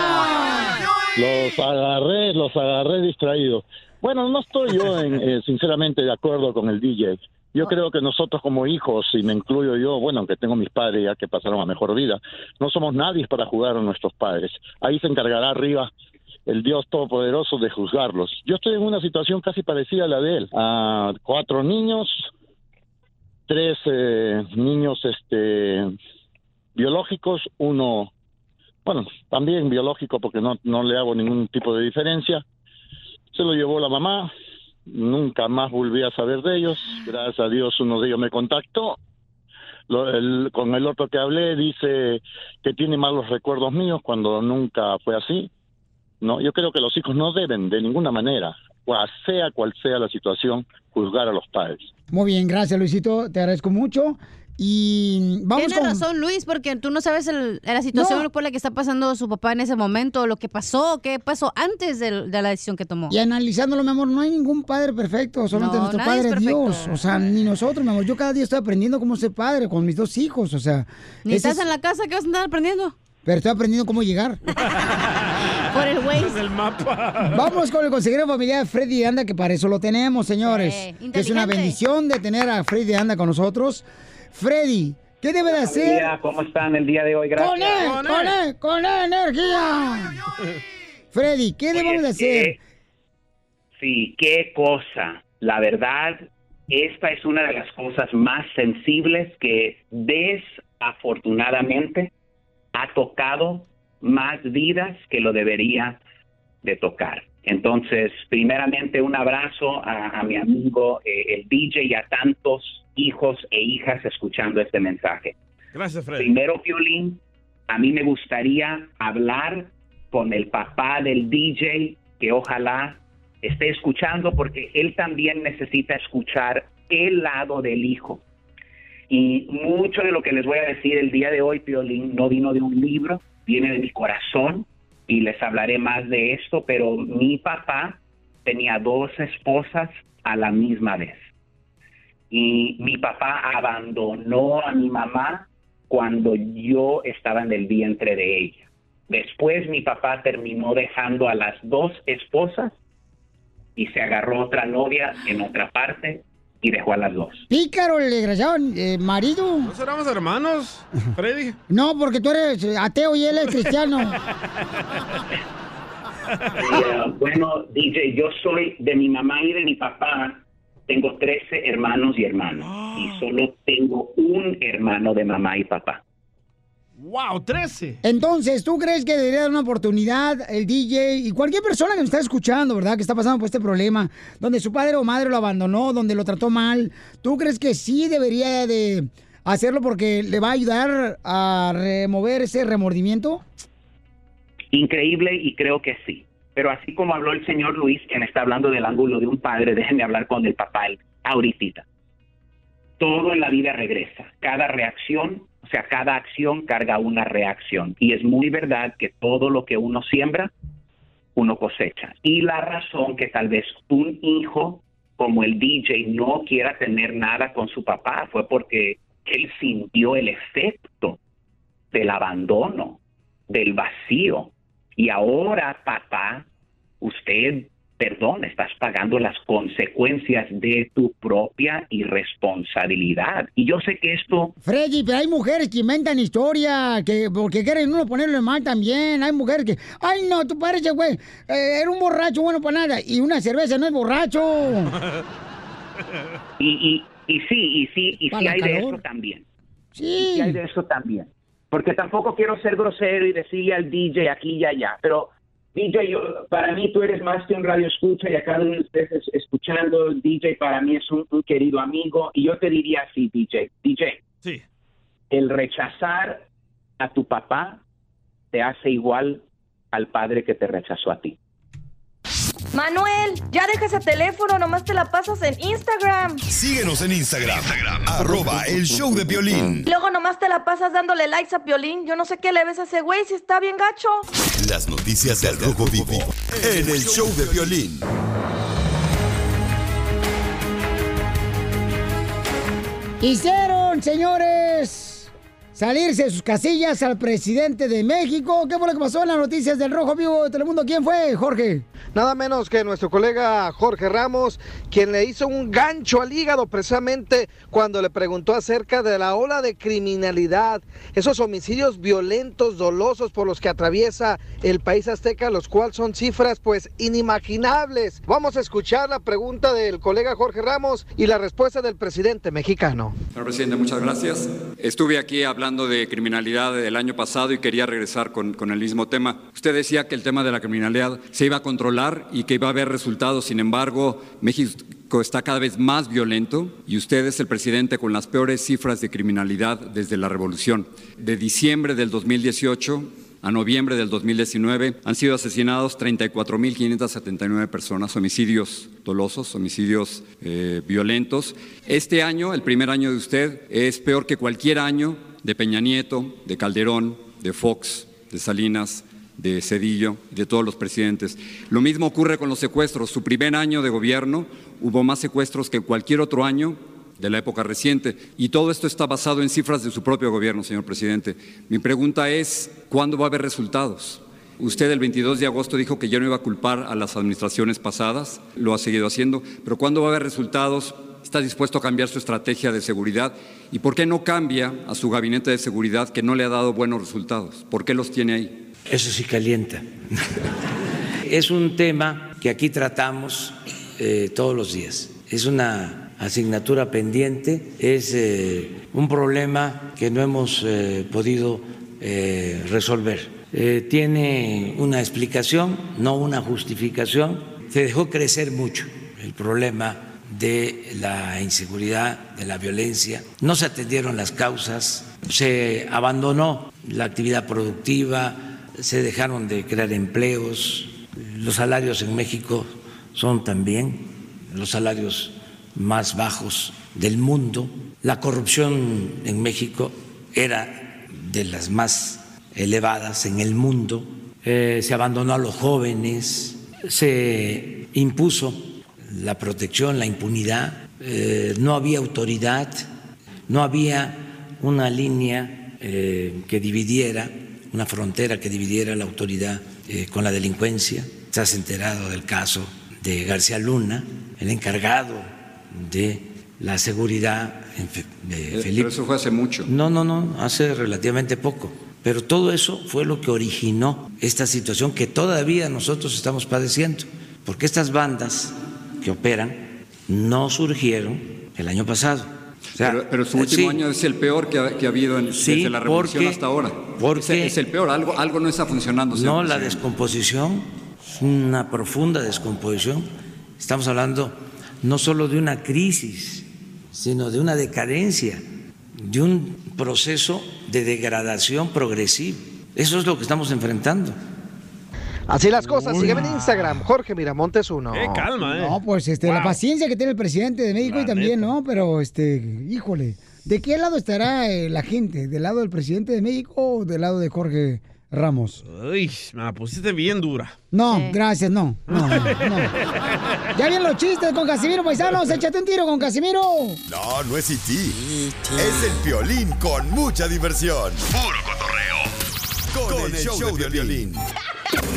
Los agarré, los agarré distraídos. Bueno, no estoy yo, en, eh, sinceramente, de acuerdo con el DJ. Yo creo que nosotros como hijos, y me incluyo yo, bueno, aunque tengo mis padres ya que pasaron a mejor vida, no somos nadie para juzgar a nuestros padres. Ahí se encargará arriba el Dios Todopoderoso de juzgarlos. Yo estoy en una situación casi parecida a la de él. A cuatro niños, tres eh, niños este, biológicos, uno, bueno, también biológico porque no, no le hago ningún tipo de diferencia. Se lo llevó la mamá, nunca más volví a saber de ellos. Gracias a Dios uno de ellos me contactó. Lo- el- con el otro que hablé dice que tiene malos recuerdos míos cuando nunca fue así. No, yo creo que los hijos no deben de ninguna manera, sea cual sea la situación, juzgar a los padres. Muy bien, gracias Luisito, te agradezco mucho. Y vamos Tienes con... razón, Luis, porque tú no sabes el- la situación No. por la que está pasando su papá en ese momento, lo que pasó, qué pasó antes de, la decisión que tomó. Y analizándolo, mi amor, no hay ningún padre perfecto, solamente No, nuestro es padre perfecto. Dios. O sea, ni nosotros, mi amor. Yo cada día estoy aprendiendo cómo ser padre con mis dos hijos, o sea. Ni estás es- en la casa, ¿qué vas a andar aprendiendo? Pero estoy aprendiendo cómo llegar. Por el Waze. el mapa. Vamos con el consejero familiar Freddy de Anda, que para eso lo tenemos, señores. Sí, que es una bendición de tener a Freddy de Anda con nosotros. Freddy, ¿qué debe de hacer? Día, ¿Cómo están el día de hoy? Gracias. Con él, con él, con él, energía. Freddy, ¿qué debemos de hacer? Sí, qué cosa. La verdad, esta es una de las cosas más sensibles que desafortunadamente ha tocado más vidas que lo debería de tocar. Entonces, primeramente un abrazo a, a mi amigo eh, el DJ y a tantos hijos e hijas escuchando este mensaje. Gracias, Freddy. Primero, Violín, a mí me gustaría hablar con el papá del DJ, que ojalá esté escuchando, porque él también necesita escuchar el lado del hijo. Y mucho de lo que les voy a decir el día de hoy, Violín, no vino de un libro, viene de mi corazón, y les hablaré más de esto, pero mi papá tenía dos esposas a la misma vez y mi papá abandonó a mi mamá cuando yo estaba en el vientre de ella. Después mi papá terminó dejando a las dos esposas y se agarró otra novia en otra parte y dejó a las dos. Pícaro, el desgraciado, eh, marido. ¿No éramos hermanos, Freddy? No, porque tú eres ateo y él es cristiano. Y, eh, bueno, DJ, yo soy de mi mamá y de mi papá. Tengo 13 hermanos y hermanas y solo tengo un hermano de mamá y papá. ¡Wow! ¡13! Entonces, ¿tú crees que debería dar una oportunidad el DJ y cualquier persona que nos está escuchando, ¿verdad? Que está pasando por este problema, donde su padre o madre lo abandonó, donde lo trató mal. ¿Tú crees que sí debería de hacerlo porque le va a ayudar a remover ese remordimiento? Increíble y creo que sí. Pero así como habló el señor Luis, quien está hablando del ángulo de un padre, déjenme hablar con el papá ahorita. Todo en la vida regresa. Cada reacción, o sea, cada acción carga una reacción. Y es muy verdad que todo lo que uno siembra, uno cosecha. Y la razón que tal vez un hijo como el DJ no quiera tener nada con su papá fue porque él sintió el efecto del abandono, del vacío. Y ahora, papá, usted, perdón, estás pagando las consecuencias de tu propia irresponsabilidad. Y yo sé que esto Freddy, pero hay mujeres que inventan historia, que porque quieren uno ponerlo mal también. Hay mujeres que, ay no, tú pareces, güey, eh, era un borracho bueno para nada. Y una cerveza no es borracho. Y, y, y sí, y sí, y sí hay de eso también. Sí. Y sí hay de eso también. Porque tampoco quiero ser grosero y decirle al DJ aquí y allá, pero DJ, yo, para mí tú eres más que un radio escucha y a cada uno de ustedes es- escuchando, DJ para mí es un, un querido amigo y yo te diría así, DJ, DJ, Sí. el rechazar a tu papá te hace igual al padre que te rechazó a ti. Manuel, ya deja ese teléfono, nomás te la pasas en Instagram. Síguenos en Instagram, arroba el show de violín. Luego nomás te la pasas dándole likes a Piolín. Yo no sé qué le ves a ese güey si está bien gacho. Las noticias del Rojo Vivo en el show de violín. Hicieron, señores, salirse de sus casillas al presidente de México. ¿Qué fue lo que pasó en las noticias del Rojo Vivo de Telemundo? ¿Quién fue, Jorge? nada menos que nuestro colega Jorge Ramos, quien le hizo un gancho al hígado precisamente cuando le preguntó acerca de la ola de criminalidad, esos homicidios violentos, dolosos por los que atraviesa el país azteca, los cuales son cifras pues inimaginables. Vamos a escuchar la pregunta del colega Jorge Ramos y la respuesta del presidente mexicano. Señor presidente, muchas gracias. Estuve aquí hablando de criminalidad el año pasado y quería regresar con, con el mismo tema. Usted decía que el tema de la criminalidad se iba a controlar y que iba a haber resultados. Sin embargo, México está cada vez más violento y usted es el presidente con las peores cifras de criminalidad desde la revolución. De diciembre del 2018 a noviembre del 2019 han sido asesinados 34.579 personas, homicidios dolosos, homicidios eh, violentos. Este año, el primer año de usted, es peor que cualquier año de Peña Nieto, de Calderón, de Fox, de Salinas, de Cedillo, de todos los presidentes. Lo mismo ocurre con los secuestros. Su primer año de gobierno hubo más secuestros que cualquier otro año de la época reciente. Y todo esto está basado en cifras de su propio gobierno, señor presidente. Mi pregunta es, ¿cuándo va a haber resultados? Usted el 22 de agosto dijo que ya no iba a culpar a las administraciones pasadas, lo ha seguido haciendo, pero ¿cuándo va a haber resultados? ¿Está dispuesto a cambiar su estrategia de seguridad? ¿Y por qué no cambia a su gabinete de seguridad que no le ha dado buenos resultados? ¿Por qué los tiene ahí? Eso sí calienta. es un tema que aquí tratamos eh, todos los días. Es una asignatura pendiente, es eh, un problema que no hemos eh, podido resolver. Tiene una explicación, no una justificación. Se dejó crecer mucho el problema de la inseguridad, de la violencia. No se atendieron las causas, se abandonó la actividad productiva, se dejaron de crear empleos. Los salarios en México son también los salarios más bajos del mundo. La corrupción en México era de las más elevadas en el mundo. Eh, se abandonó a los jóvenes, se impuso la protección, la impunidad, eh, no había autoridad, no había una línea eh, que dividiera, una frontera que dividiera la autoridad eh, con la delincuencia. Estás enterado del caso de García Luna, el encargado de la seguridad en Fe- de Felipe. Pero eso fue hace mucho. No, no, no, hace relativamente poco. Pero todo eso fue lo que originó esta situación que todavía nosotros estamos padeciendo, porque estas bandas que operan no surgieron el año pasado. O sea, pero, pero su eh, último sí, año es el peor que ha, que ha habido en- Sí, desde la revolución porque- hasta ahora. porque- es, es el peor, algo, algo no está funcionando. señor No, la descomposición, es una profunda descomposición. Estamos hablando no solo de una crisis, sino de una decadencia, de un proceso de degradación progresiva. Eso es lo que estamos enfrentando. Así las cosas, sígueme en Instagram, Jorge Miramontes uno. No, pues este, la paciencia que tiene el presidente de México y también, ¿no? Pero, este, híjole, ¿de qué lado estará eh, la gente? ¿Del lado del presidente de México o del lado de Jorge Ramos? Uy, me la pusiste bien dura. No, gracias, no. no, no, no. Ya vienen los chistes con Casimiro Paisanos, échate un tiro con Casimiro. No, no es E.T. Es el violín con mucha diversión. Puro. Con, el, show, de violín.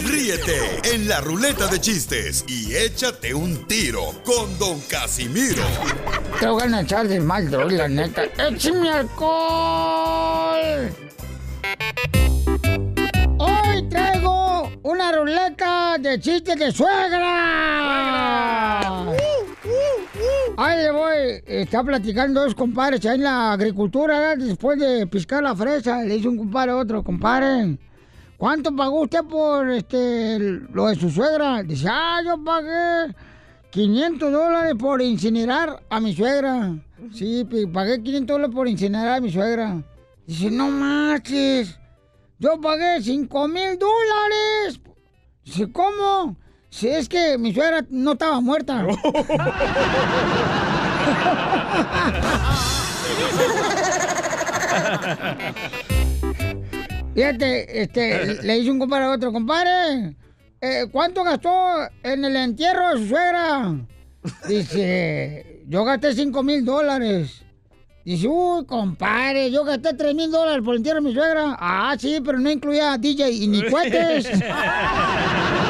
Ríete en la ruleta de chistes y échate un tiro con Don Casimiro. Te voy a echar de mal, droga, la neta. ¡Échame alcohol! Hoy traigo una ruleta de chistes de suegra. Ahí le voy. Está platicando dos compadres ahí en la agricultura, después de piscar la fresa. Le dice un compadre a otro, compadre. ¿Cuánto pagó usted por este lo de su suegra? Dice, ah, yo pagué 500 dólares por incinerar a mi suegra. Sí, pagué 500 dólares por incinerar a mi suegra. Dice, no marches. Yo pagué 5 mil dólares. Dice, ¿cómo? Si es que mi suegra no estaba muerta. Fíjate, este, le dice un compadre a otro, compadre, eh, ¿cuánto gastó en el entierro de su suegra? Dice, yo gasté 5 mil dólares. Dice, uy, compadre, yo gasté 3 mil dólares por el entierro de mi suegra. Ah, sí, pero no incluía DJ y ni cohetes.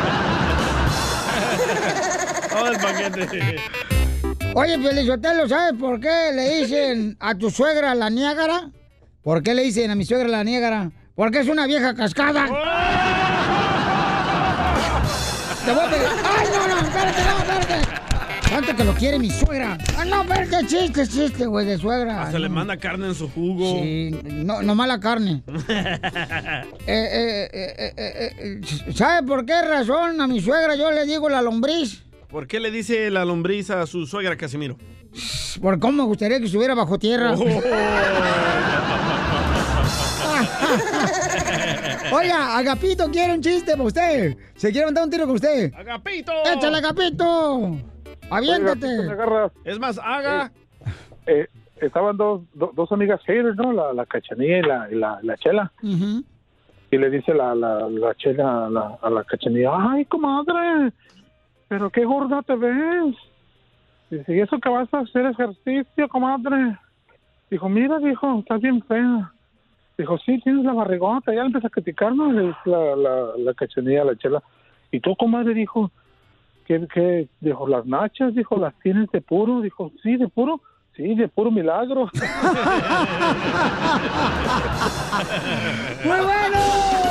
Todo el paquete. Oye, Pelizotelo, ¿sabes por qué le dicen a tu suegra la Niágara? ¿Por qué le dicen a mi suegra la Niágara? Porque es una vieja cascada. Te voy a pedir. ¡Ay, no, no! ¡Espérate, no, espérate! ¿Cuánto que lo quiere mi suegra? ¡Ah, no, espérate! Chiste, chiste, güey, de suegra. Hasta le manda carne en su jugo. Sí, no, no mala carne. Eh, eh, eh, eh, eh, eh, ¿Sabe por qué razón a mi suegra yo le digo la lombriz? ¿Por qué le dice la lombriz a su suegra Casimiro? Por cómo me gustaría que estuviera bajo tierra. Oiga, Agapito quiere un chiste para usted. Se quiere montar un tiro con usted. ¡Agapito! ¡Échale, Agapito! ¡Aviéntate! Oiga. Es más, haga. Eh, estaban dos, do- dos amigas haters, ¿no? La, la cachanilla y la, y la, la chela. Y le dice la, la, la chela a la, a la cachanilla, ay, comadre, pero qué gorda te ves. Dice, ¿y eso que vas a hacer ejercicio, comadre? Dijo, mira, dijo, estás bien fea. Dijo, sí, tienes la barrigota. Ya le empieza a criticar, ¿no? Le dice la, la, la cachanilla la chela. Y tú, comadre, dijo, ¿qué, qué? Dijo, las nachas, dijo, las tienes de puro. Dijo, sí, de puro. Sí, de puro milagro. ¡Muy bueno!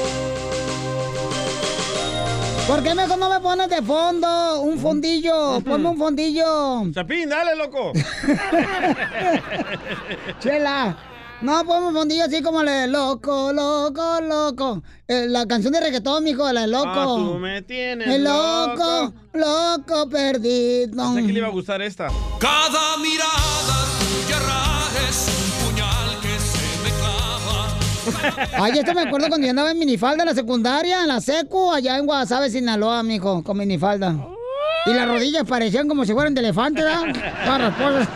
¿Por qué mejor no me pones de fondo? Un fondillo. Ponme un fondillo. Chapín, dale, loco. Chela. No, ponme un fondillo así como la de loco, loco, loco. Eh, la canción de reggaetón, mijo, la de loco. Ah, tú me tienes El loco, loco, perdido. Pensé que le iba a gustar esta. Cada mirada tuya es Ay, esto me acuerdo cuando yo andaba en minifalda en la secundaria, en la secu, allá en Guasave, Sinaloa, mijo, con minifalda. Y las rodillas parecían como si fueran de elefante, ¿verdad? Todas rasposas.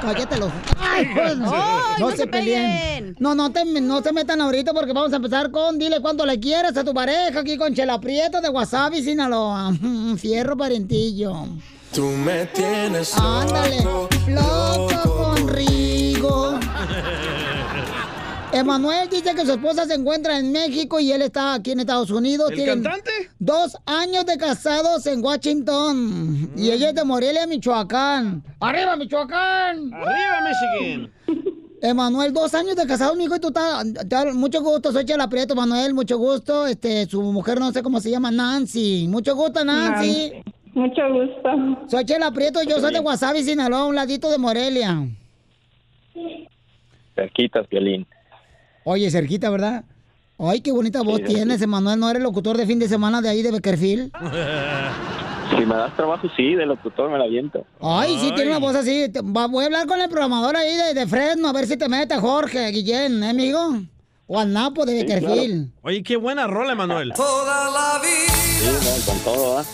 Cállate los... Ay, pues, no, no se se peleen. No, no te, no te metan ahorita porque vamos a empezar con dile cuánto le quieres a tu pareja aquí con Chela Prieto de Wasabi, Sinaloa. Fierro parentillo. Tú me tienes Ándale, loco con Rigo. Emanuel dice que su esposa se encuentra en México y él está aquí en Estados Unidos. ¿El Tienen cantante? Dos años de casados en Washington. Y ella es de Morelia, Michoacán. ¡Arriba, Michoacán! ¡Arriba, Michigan! Emanuel, dos años de casado, mijo, y tú estás... te- Mucho gusto, soy Chela Prieto, Manuel, mucho gusto. Este, su mujer no sé cómo se llama, Nancy. Mucho gusto, Nancy. Mucho gusto. Soy Chela Prieto, yo soy de Wasabi, Sinaloa, un ladito de Morelia. Cerquitas, violín. Oye, cerquita, ¿verdad? Ay, qué bonita voz Sí, sí. tienes, Emanuel. ¿No eres locutor de fin de semana de ahí de Beckerfield? Si me das trabajo, sí, de locutor me la aviento. Ay, sí, tiene una voz así. Voy a hablar con el programador ahí de, de Fresno, a ver si te mete Jorge, Guillén, ¿eh, amigo? O al Napo de Beckerfield. Oye, qué buena rola, Manuel. Toda la vida. Sí, no, con todo, ¿ah?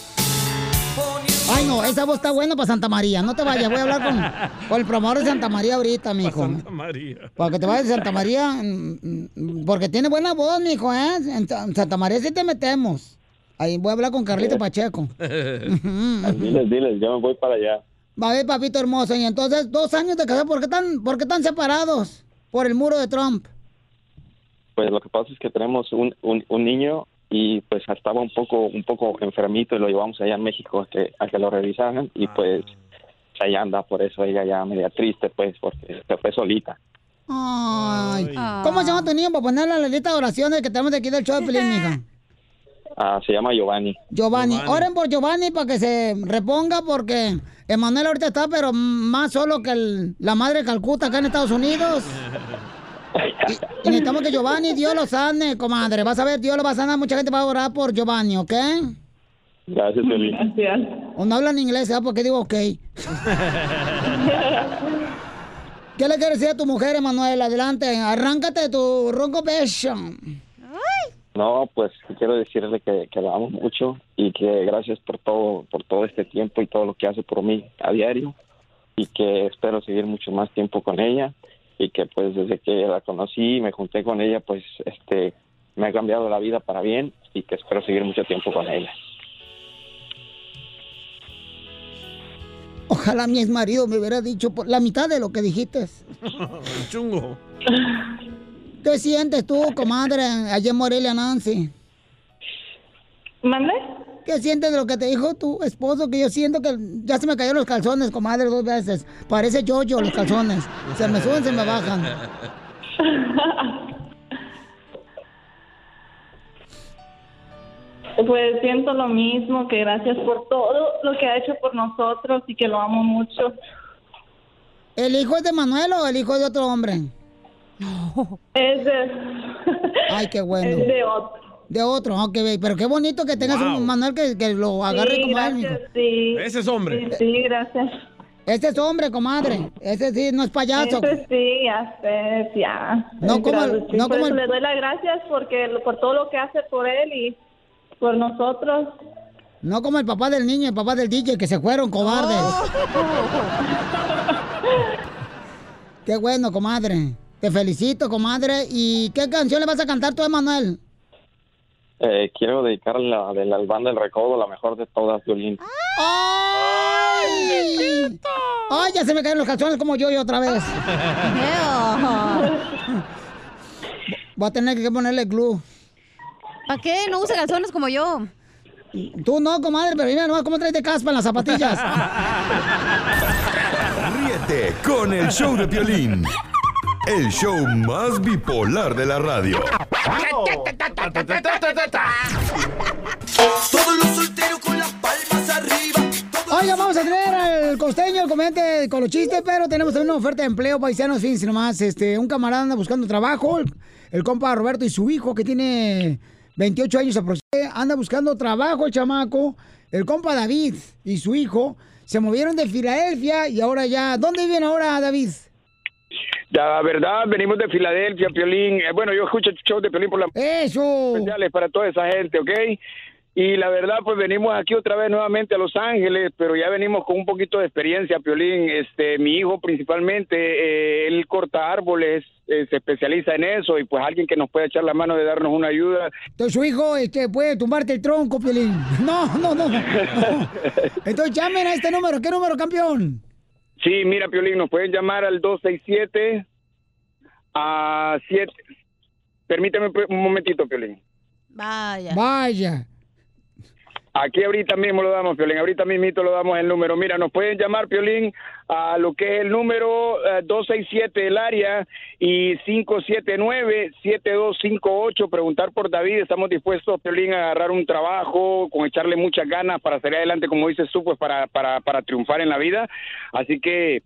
Ay, no, esa voz está buena para Santa María. No te vayas, voy a hablar con, con el programador de Santa María ahorita, mijo. Santa María. Para que te vayas de Santa María, mm, mm, porque tiene buena voz, mijo, ¿eh? En Sa- en Santa María sí te metemos. Ahí voy a hablar con Carlito Pacheco. Diles, diles, yo me voy para allá. Va a ver, papito hermoso. Y entonces, dos años de casado, ¿por qué tan, por qué tan separados? Por el muro de Trump. Pues lo que pasa es que tenemos un, un, un niño y pues estaba un poco un poco enfermito y lo llevamos allá a México a que, a que lo revisaran y pues ahí anda, por eso ella ya media triste pues porque se fue solita. Ay. ¿Cómo se llama tu niño para ponerle a la lista de oraciones que tenemos de aquí del show de Pelín, mija? Ah, se llama Giovanni. Giovanni. Oren por Giovanni para que se reponga porque Emanuel ahorita está, pero más solo que el- la madre de Calcuta acá en Estados Unidos. Y, y necesitamos que Giovanni, Dios lo sane, comadre. Vas a ver, Dios lo va a sanar. Mucha gente va a orar por Giovanni, ¿ok? Gracias, Piolín. O no hablan inglés, ¿sabes por qué digo ok? ¿Qué le quieres decir a tu mujer, Emanuel? Adelante, arráncate de tu ronco pecho. No, pues quiero decirle que, que la amo mucho y que gracias por todo, por todo este tiempo y todo lo que hace por mí a diario y que espero seguir mucho más tiempo con ella y que pues desde que la conocí y me junté con ella, pues este me ha cambiado la vida para bien y que espero seguir mucho tiempo con ella. Ojalá mi ex marido me hubiera dicho por la mitad de lo que dijiste. Chungo. ¿Qué sientes tú, comadre, allá en Morelia, Nancy? ¿Mande? ¿Qué sientes de lo que te dijo tu esposo? Que yo siento que ya se me cayeron los calzones, comadre, dos veces. Parece yo-yo los calzones. Se me suben, se me bajan. Pues siento lo mismo, que gracias por todo lo que ha hecho por nosotros y que lo amo mucho. ¿El hijo es de Manuel o el hijo de otro hombre? Es de... Ay, qué bueno. Es de otro. De otro, ok, pero qué bonito que tengas Wow. un Manuel que, que lo agarre Sí, como él, gracias, sí. Ese es hombre. Sí, sí, gracias. Este es hombre, comadre. Ese sí, no es payaso. Ese sí, ya sé, ya. No como el- no por como el- le doy las gracias porque por todo lo que hace por él y por nosotros. No como el papá del niño, el papá del DJ, que se fueron cobardes. Qué bueno, comadre. Te felicito, comadre. ¿Y qué canción le vas a cantar tú, Emanuel? Eh, quiero dedicarle la de la banda del recodo, la mejor de todas, Violín. ¡Ay! ¡Ay, ya se me caen los calzones como yo y otra vez! Voy a tener que ponerle glue. ¿Para qué? No usa calzones como yo. Tú no, comadre, pero mira nomás cómo traes de caspa en las zapatillas. Ríete con el show de Piolín. El show más bipolar de la radio. Todos los solteros con las palmas arriba. Oiga, vamos a tener al costeño, el comediante con los chistes, pero tenemos también una oferta de empleo, paisanos, fíjense nomás. Este, un camarada anda buscando trabajo, el, el compa Roberto y su hijo, que tiene 28 años aproximadamente, anda buscando trabajo, el chamaco. El compa David y su hijo se movieron de Filadelfia y ahora ya... ¿Dónde viven ahora, David? La verdad, venimos de Filadelfia, Piolín. Eh, bueno, yo escucho el show de Piolín por la... Eso. Especiales para toda esa gente, ¿ok? Y la verdad, pues venimos aquí otra vez nuevamente a Los Ángeles, pero ya venimos con un poquito de experiencia, Piolín. Este, mi hijo principalmente, eh, él corta árboles, eh, se especializa en eso y pues alguien que nos pueda echar la mano de darnos una ayuda. Entonces su hijo este, puede tumbarte el tronco, Piolín. No, no, no, no. Entonces llamen a este número. ¿Qué número, campeón? Sí, mira, Piolín, nos pueden llamar al 267 a 7. Permíteme un momentito, Piolín. Vaya. Vaya. Aquí ahorita mismo lo damos, Piolín. Ahorita mismito lo damos el número. Mira, nos pueden llamar, Piolín, a lo que es el número eh, 267 del área y 579-7258. Preguntar por David. Estamos dispuestos, Piolín, a agarrar un trabajo, con echarle muchas ganas para salir adelante, como dices tú, pues para, para, para triunfar en la vida. Así que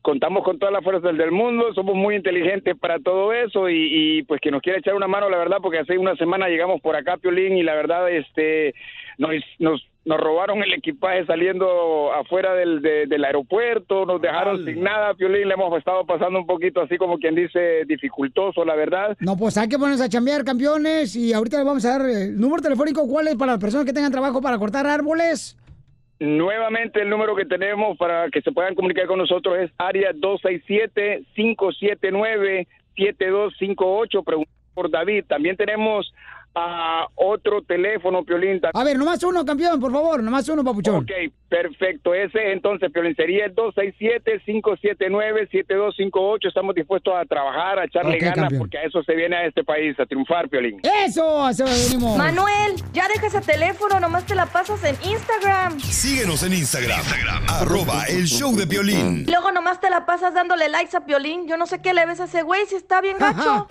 contamos con todas las fuerzas del mundo, somos muy inteligentes para todo eso y, y, pues que nos quiera echar una mano, la verdad, porque hace una semana llegamos por acá, Piolín, y la verdad, este, nos, nos, nos robaron el equipaje saliendo afuera del, de- del aeropuerto, nos dejaron sin nada, Piolín, le hemos estado pasando un poquito así como quien dice dificultoso, la verdad. No, pues hay que ponerse a chambear, campeones. Y ahorita les vamos a dar el número telefónico. ¿Cuál es para las personas que tengan trabajo para cortar árboles? Nuevamente el número que tenemos para que se puedan comunicar con nosotros es área 267-579-7258. Pregunta por David. También tenemos a otro teléfono, Piolín. A ver, nomás uno, campeón, por favor. Nomás uno, papuchón. Ok, perfecto. Ese entonces, Piolín, sería el 267-579-7258. Estamos dispuestos a trabajar, a echarle ganas, campeón. porque a eso se viene a este país, a triunfar, Piolín. ¡Eso! ¡A eso venimos! Manuel, ya deja ese teléfono, nomás te la pasas en Instagram. Síguenos en Instagram, arroba el show de Piolín. Y luego nomás te la pasas dándole likes a Piolín. Yo no sé qué le ves a ese güey si está bien gacho.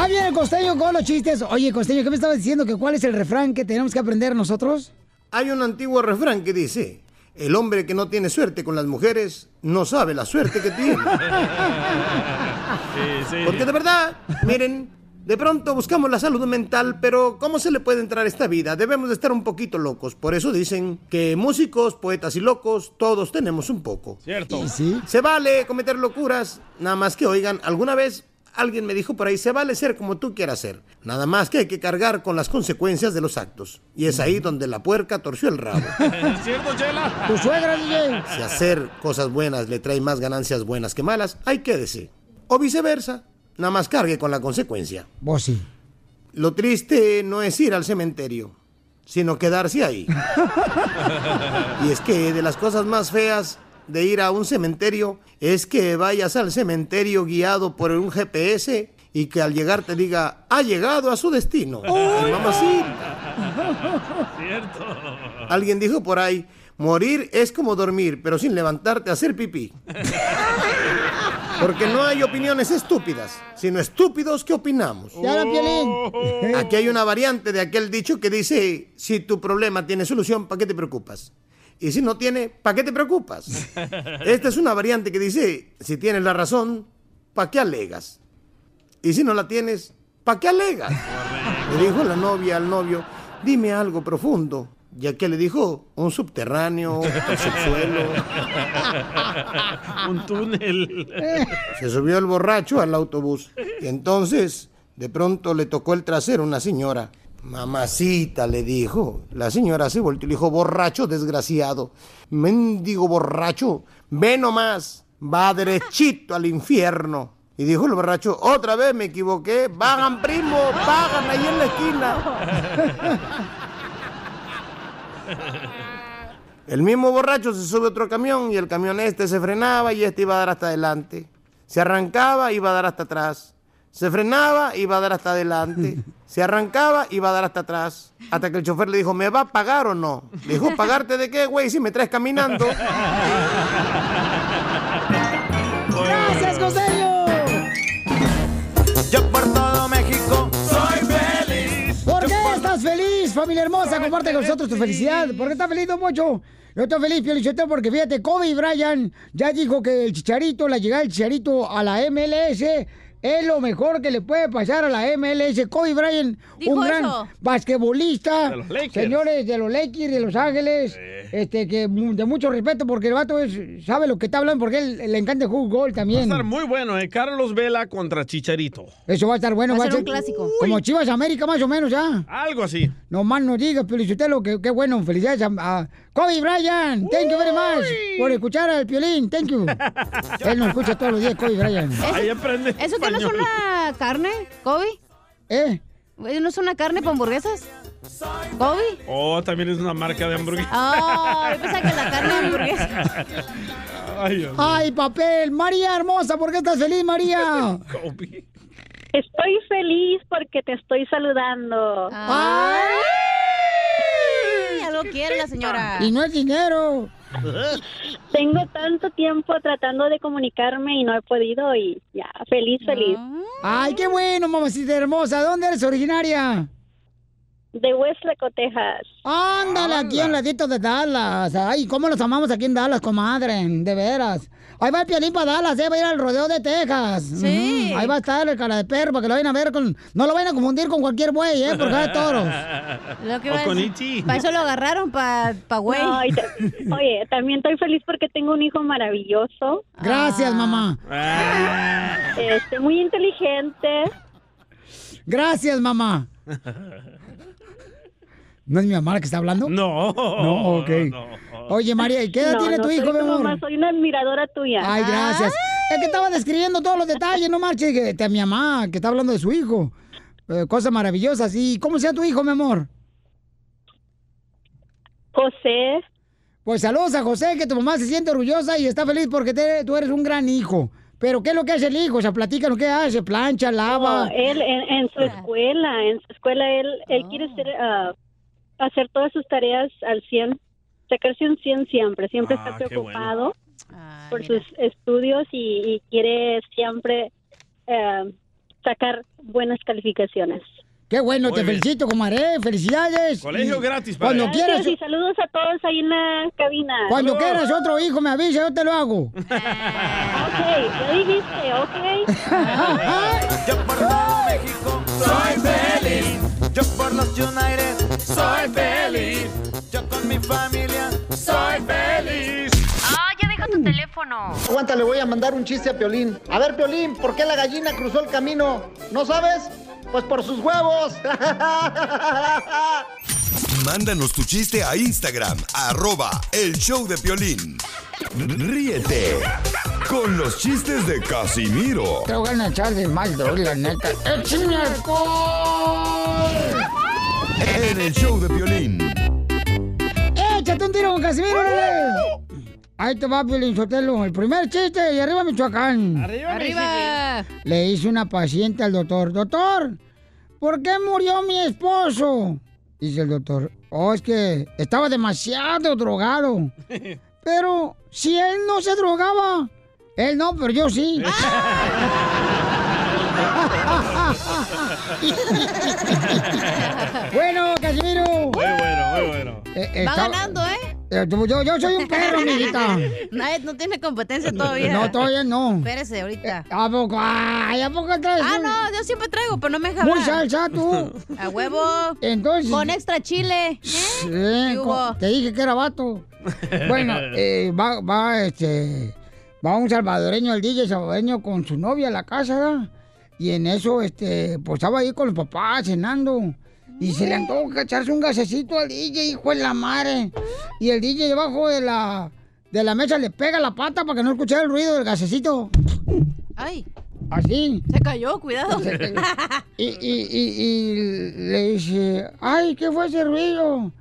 Ah, viene el costeño con los chistes. Oye, costeño, ¿qué me estabas diciendo? que ¿Cuál es el refrán que tenemos que aprender nosotros? Hay un antiguo refrán que dice, el hombre que no tiene suerte con las mujeres no sabe la suerte que tiene. Porque de verdad, miren, de pronto buscamos la salud mental, pero ¿cómo se le puede entrar a esta vida? Debemos de estar un poquito locos. Por eso dicen que músicos, poetas y locos, todos tenemos un poco. Cierto. Se vale cometer locuras, nada más que oigan, ¿alguna vez Alguien me dijo por ahí, se vale ser como tú quieras ser. Nada más que hay que cargar con las consecuencias de los actos. Y es ahí donde la puerca torció el rabo. ¿Es cierto, Chela? Tu suegra, DJ. Si hacer cosas buenas le trae más ganancias buenas que malas, ahí quédese. O viceversa, nada más cargue con la consecuencia. Vos sí. Lo triste no es ir al cementerio, sino quedarse ahí. Y es que de las cosas más feas de ir a un cementerio es que vayas al cementerio guiado por un GPS y que al llegar te diga, ha llegado a su destino. Ay, mamacita. Cierto. Alguien dijo por ahí, morir es como dormir, pero sin levantarte a hacer pipí. Porque no hay opiniones estúpidas, sino estúpidos que opinamos. Aquí hay una variante de aquel dicho que dice, si tu problema tiene solución, ¿para qué te preocupas? Y si no tiene, ¿para qué te preocupas? Esta es una variante que dice, si tienes la razón, ¿para qué alegas? Y si no la tienes, ¿para qué alegas? Le dijo la novia al novio, dime algo profundo. Y aquel le dijo, un subterráneo, un subsuelo. Un túnel. Se subió el borracho al autobús y entonces de pronto le tocó el trasero a una señora. Mamacita, le dijo. La señora se volteó y le dijo, borracho desgraciado. Mendigo borracho, ve nomás, va derechito al infierno. Y dijo el borracho, otra vez me equivoqué, vagan primo, vagan ahí en la esquina. El mismo borracho se sube a otro camión y el camión este se frenaba y este iba a dar hasta adelante. Se arrancaba y iba a dar hasta atrás. Se frenaba y iba a dar hasta adelante. Se arrancaba y iba a dar hasta atrás. Hasta que el chofer le dijo, ¿me va a pagar o no? Le dijo, ¿pagarte de qué, güey, si me traes caminando? ¡Gracias, Costeño! Yo por todo México soy feliz. ¿Por qué estás feliz, familia hermosa? Comparte con nosotros tu felicidad. ¿Por qué estás feliz, Don Mocho? Yo estoy feliz, Piolichotero, porque fíjate, Kobe Bryant ya dijo que el Chicharito, la llegada del Chicharito a la MLS es lo mejor que le puede pasar a la MLS. Kobe Bryant, Dijo un gran eso. basquetbolista. De los Lakers. Señores de los Lakers, de Los Ángeles. Este, que de mucho respeto, porque el vato es- sabe lo que está hablando, porque él le encanta el fútbol Va a también. estar muy bueno, ¿eh? Carlos Vela contra Chicharito. Eso va a estar bueno. Va a ser un clásico. Como Chivas América, más o menos, ya. Algo así. No más no digas, Felicitelo, que qué bueno. Felicidades a, a Kobe Bryant. Thank you very much por escuchar al Piolín. Thank you. Él nos escucha todos los días, Kobe Bryant. Ahí aprende ¿Eso que no es una carne, Kobe? ¿Eh? ¿No es una carne para hamburguesas? ¿Kobe? Oh, también es una marca de hamburguesa. Ah, yo pensaba que la carne de hamburguesa. Ay. Ay, papel. María hermosa, ¿por qué estás feliz, María? Kobe. Estoy feliz porque te estoy saludando. Ay, algo quiere la señora. Y no es dinero. Tengo tanto tiempo tratando de comunicarme y no he podido y ya, feliz, feliz. Ay, qué bueno, mamacita hermosa. ¿Dónde eres originaria? De Westlaco, Texas. Ándale, aquí en ladito de Dallas. Ay, cómo los amamos aquí en Dallas, comadre. De veras. Ahí va el piolín para Dallas, eh, va a ir al rodeo de Texas. Sí. Ahí va a estar el cara de perro para que lo vayan a ver con. No lo vayan a confundir con cualquier güey, eh, porque hay toros. Lo que O a con. E.T. Para eso lo agarraron, para pa güey. No, y te- oye, también estoy feliz porque tengo un hijo maravilloso, Gracias, Ah. mamá. este, muy inteligente. Gracias, mamá. ¿No es mi mamá la que está hablando? No. No, ok. Oye, María, ¿y qué edad No, tiene no tu hijo, mi amor? mamá, soy una admiradora tuya. Ay, gracias. Es que estaba describiendo todos los detalles, no marches, que a mi mamá, que está hablando de su hijo. Eh, cosas maravillosas. ¿Y cómo sea tu hijo, mi amor? José, Pues saludos a José, que tu mamá se siente orgullosa y está feliz porque te- tú eres un gran hijo. Pero ¿qué es lo que hace el hijo? O sea, platícanos qué hace, plancha, lava. no, él en, en su escuela, en su escuela, él, él quiere ser, ah, hacer todas sus tareas al 100, sacarse un 100 siempre, siempre Ah, está qué preocupado Ah, por sus estudios y, y quiere siempre eh, sacar buenas calificaciones. Qué bueno, Muy te bien. felicito, comadre. Felicidades. Colegio Y gratis para Cuando quieras, Gracias y saludos a todos ahí en la cabina. cuando quieras otro hijo, me avisa, yo te lo hago. Ok, ya dijiste, ok. Yo por todo México soy feliz. Yo por los United soy feliz. Yo con mi familia soy feliz. ¡Ah, ya deja tu teléfono. Aguanta, le voy a mandar un chiste a Piolín. A ver, Piolín, ¿por qué la gallina cruzó el camino? ¿No sabes? Pues por sus huevos. Mándanos tu chiste a Instagram, arroba el show de Piolín. Ríete con los chistes de Casimiro Te voy a echar de mal, la neta. ¡Échame alcohol! En el show de Piolín. ¡Échate un tiro con Casimiro! órale! Ahí te va, Piolín Sotelo. El primer chiste y arriba Michoacán. ¡Arriba, Arriba. Le hizo una paciente al doctor. Doctor, ¿por qué murió mi esposo? Dice el doctor. Oh, es que estaba demasiado drogado. Pero si él no se drogaba. Él no, pero yo sí. bueno, Casimiro. Muy bueno, muy bueno. Eh, Va está- ganando, ¿eh? eh, yo, yo soy un perro, amiguita. Nadie, no tiene competencia todavía. No, todavía no. Espérese, ahorita. ¿A poco? Ay, ¿a poco traes Ah, no, yo siempre traigo, pero no me deja Muy salsa, tú. A huevo. Entonces. Con extra chile. Sí, ¿Qué co- hubo? te dije que era vato. Bueno, eh, va, va, este, va un salvadoreño, el DJ salvadoreño con su novia a la casa, ¿verdad? Y en eso, este, pues estaba ahí con los papás cenando. Y se le antoja echarse un gasecito al DJ, hijo de la madre. Y el DJ debajo de la, de la mesa le pega la pata para que no escuchara el ruido del gasecito. Ay, Así. se cayó, cuidado. Y, y, y, y le dice, ay, ¿qué fue ese ruido?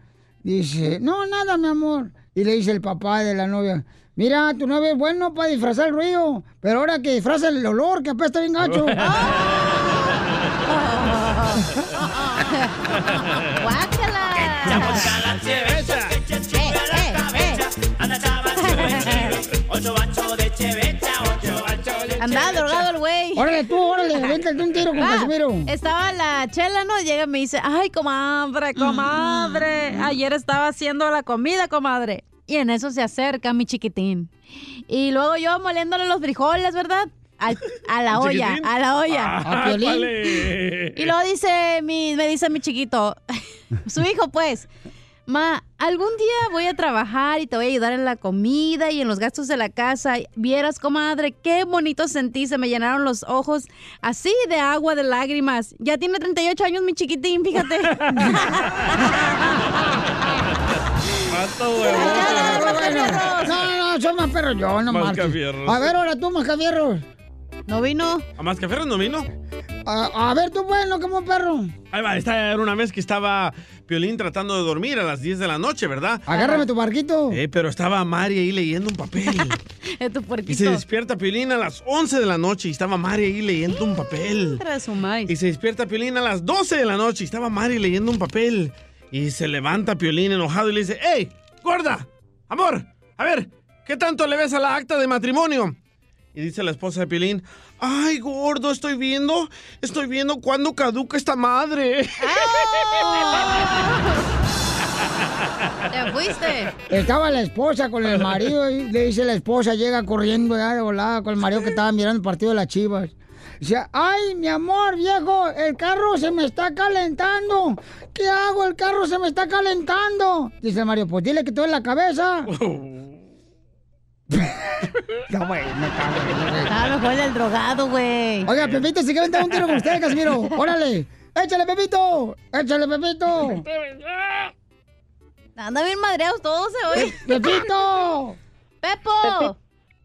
Dice, no, nada, mi amor. Y le dice el papá de la novia, mira, tu novia es bueno para disfrazar el ruido, pero ahora que disfraza el olor, que apesta bien gacho. Andaba drogado el güey. Órale tú, órale, véntate un tiro con Ah, Casimiro. Estaba la chela, ¿no? Llega y me dice, ay, comadre, comadre. Ayer estaba haciendo la comida, comadre. Y en eso se acerca mi chiquitín. Y luego yo moliéndole los frijoles, ¿verdad? A la ¿El olla, chiquitín? a la olla. Ah, A Piolín. vale. Y luego dice mi, me dice mi chiquito, su hijo pues, ma, algún día voy a trabajar y te voy a ayudar en la comida y en los gastos de la casa. Vieras, comadre, qué bonito sentí, se me llenaron los ojos así de agua, de lágrimas. Ya tiene 38 años mi chiquitín, fíjate. No, no, soy más perro yo, no. Mascafierros. A ver, ahora tú, Mascafierros. ¿No vino? ¿A Mascafierros no vino? A, a ver, tú, bueno, como perro. Ahí va, esta era una vez que estaba Piolín tratando de dormir a las 10 de la noche, ¿verdad? Agárrame tu barquito. Eh, pero estaba Mari ahí leyendo un papel. Es tu Y puerquito. se despierta Piolín a las 11 de la noche y estaba Mari ahí leyendo un papel. Y se despierta Piolín a las 12 de la noche y estaba Mari leyendo un papel. Y se levanta Piolín enojado y le dice, ¡Ey, gorda! Amor, a ver, ¿qué tanto le ves a la acta de matrimonio? Y dice la esposa de Piolín, ¡Ay, gordo, estoy viendo, estoy viendo cuándo caduca esta madre! Te fuiste. Estaba la esposa con el marido y le dice la esposa, llega corriendo ya de volada con el marido que estaba mirando el partido de las chivas. Dice, ay, mi amor, viejo, el carro se me está calentando. ¿Qué hago? El carro se me está calentando. Dice el marido, pues dile que te en la cabeza. No, güey, no está. A lo mejor el drogado, güey. Oiga, Pepito, si quiere aventar un tiro con usted, Casimiro. Órale. Échale, Pepito. Échale, Pepito. Anda bien madreados todos eh, hoy. Pepito. Pepo.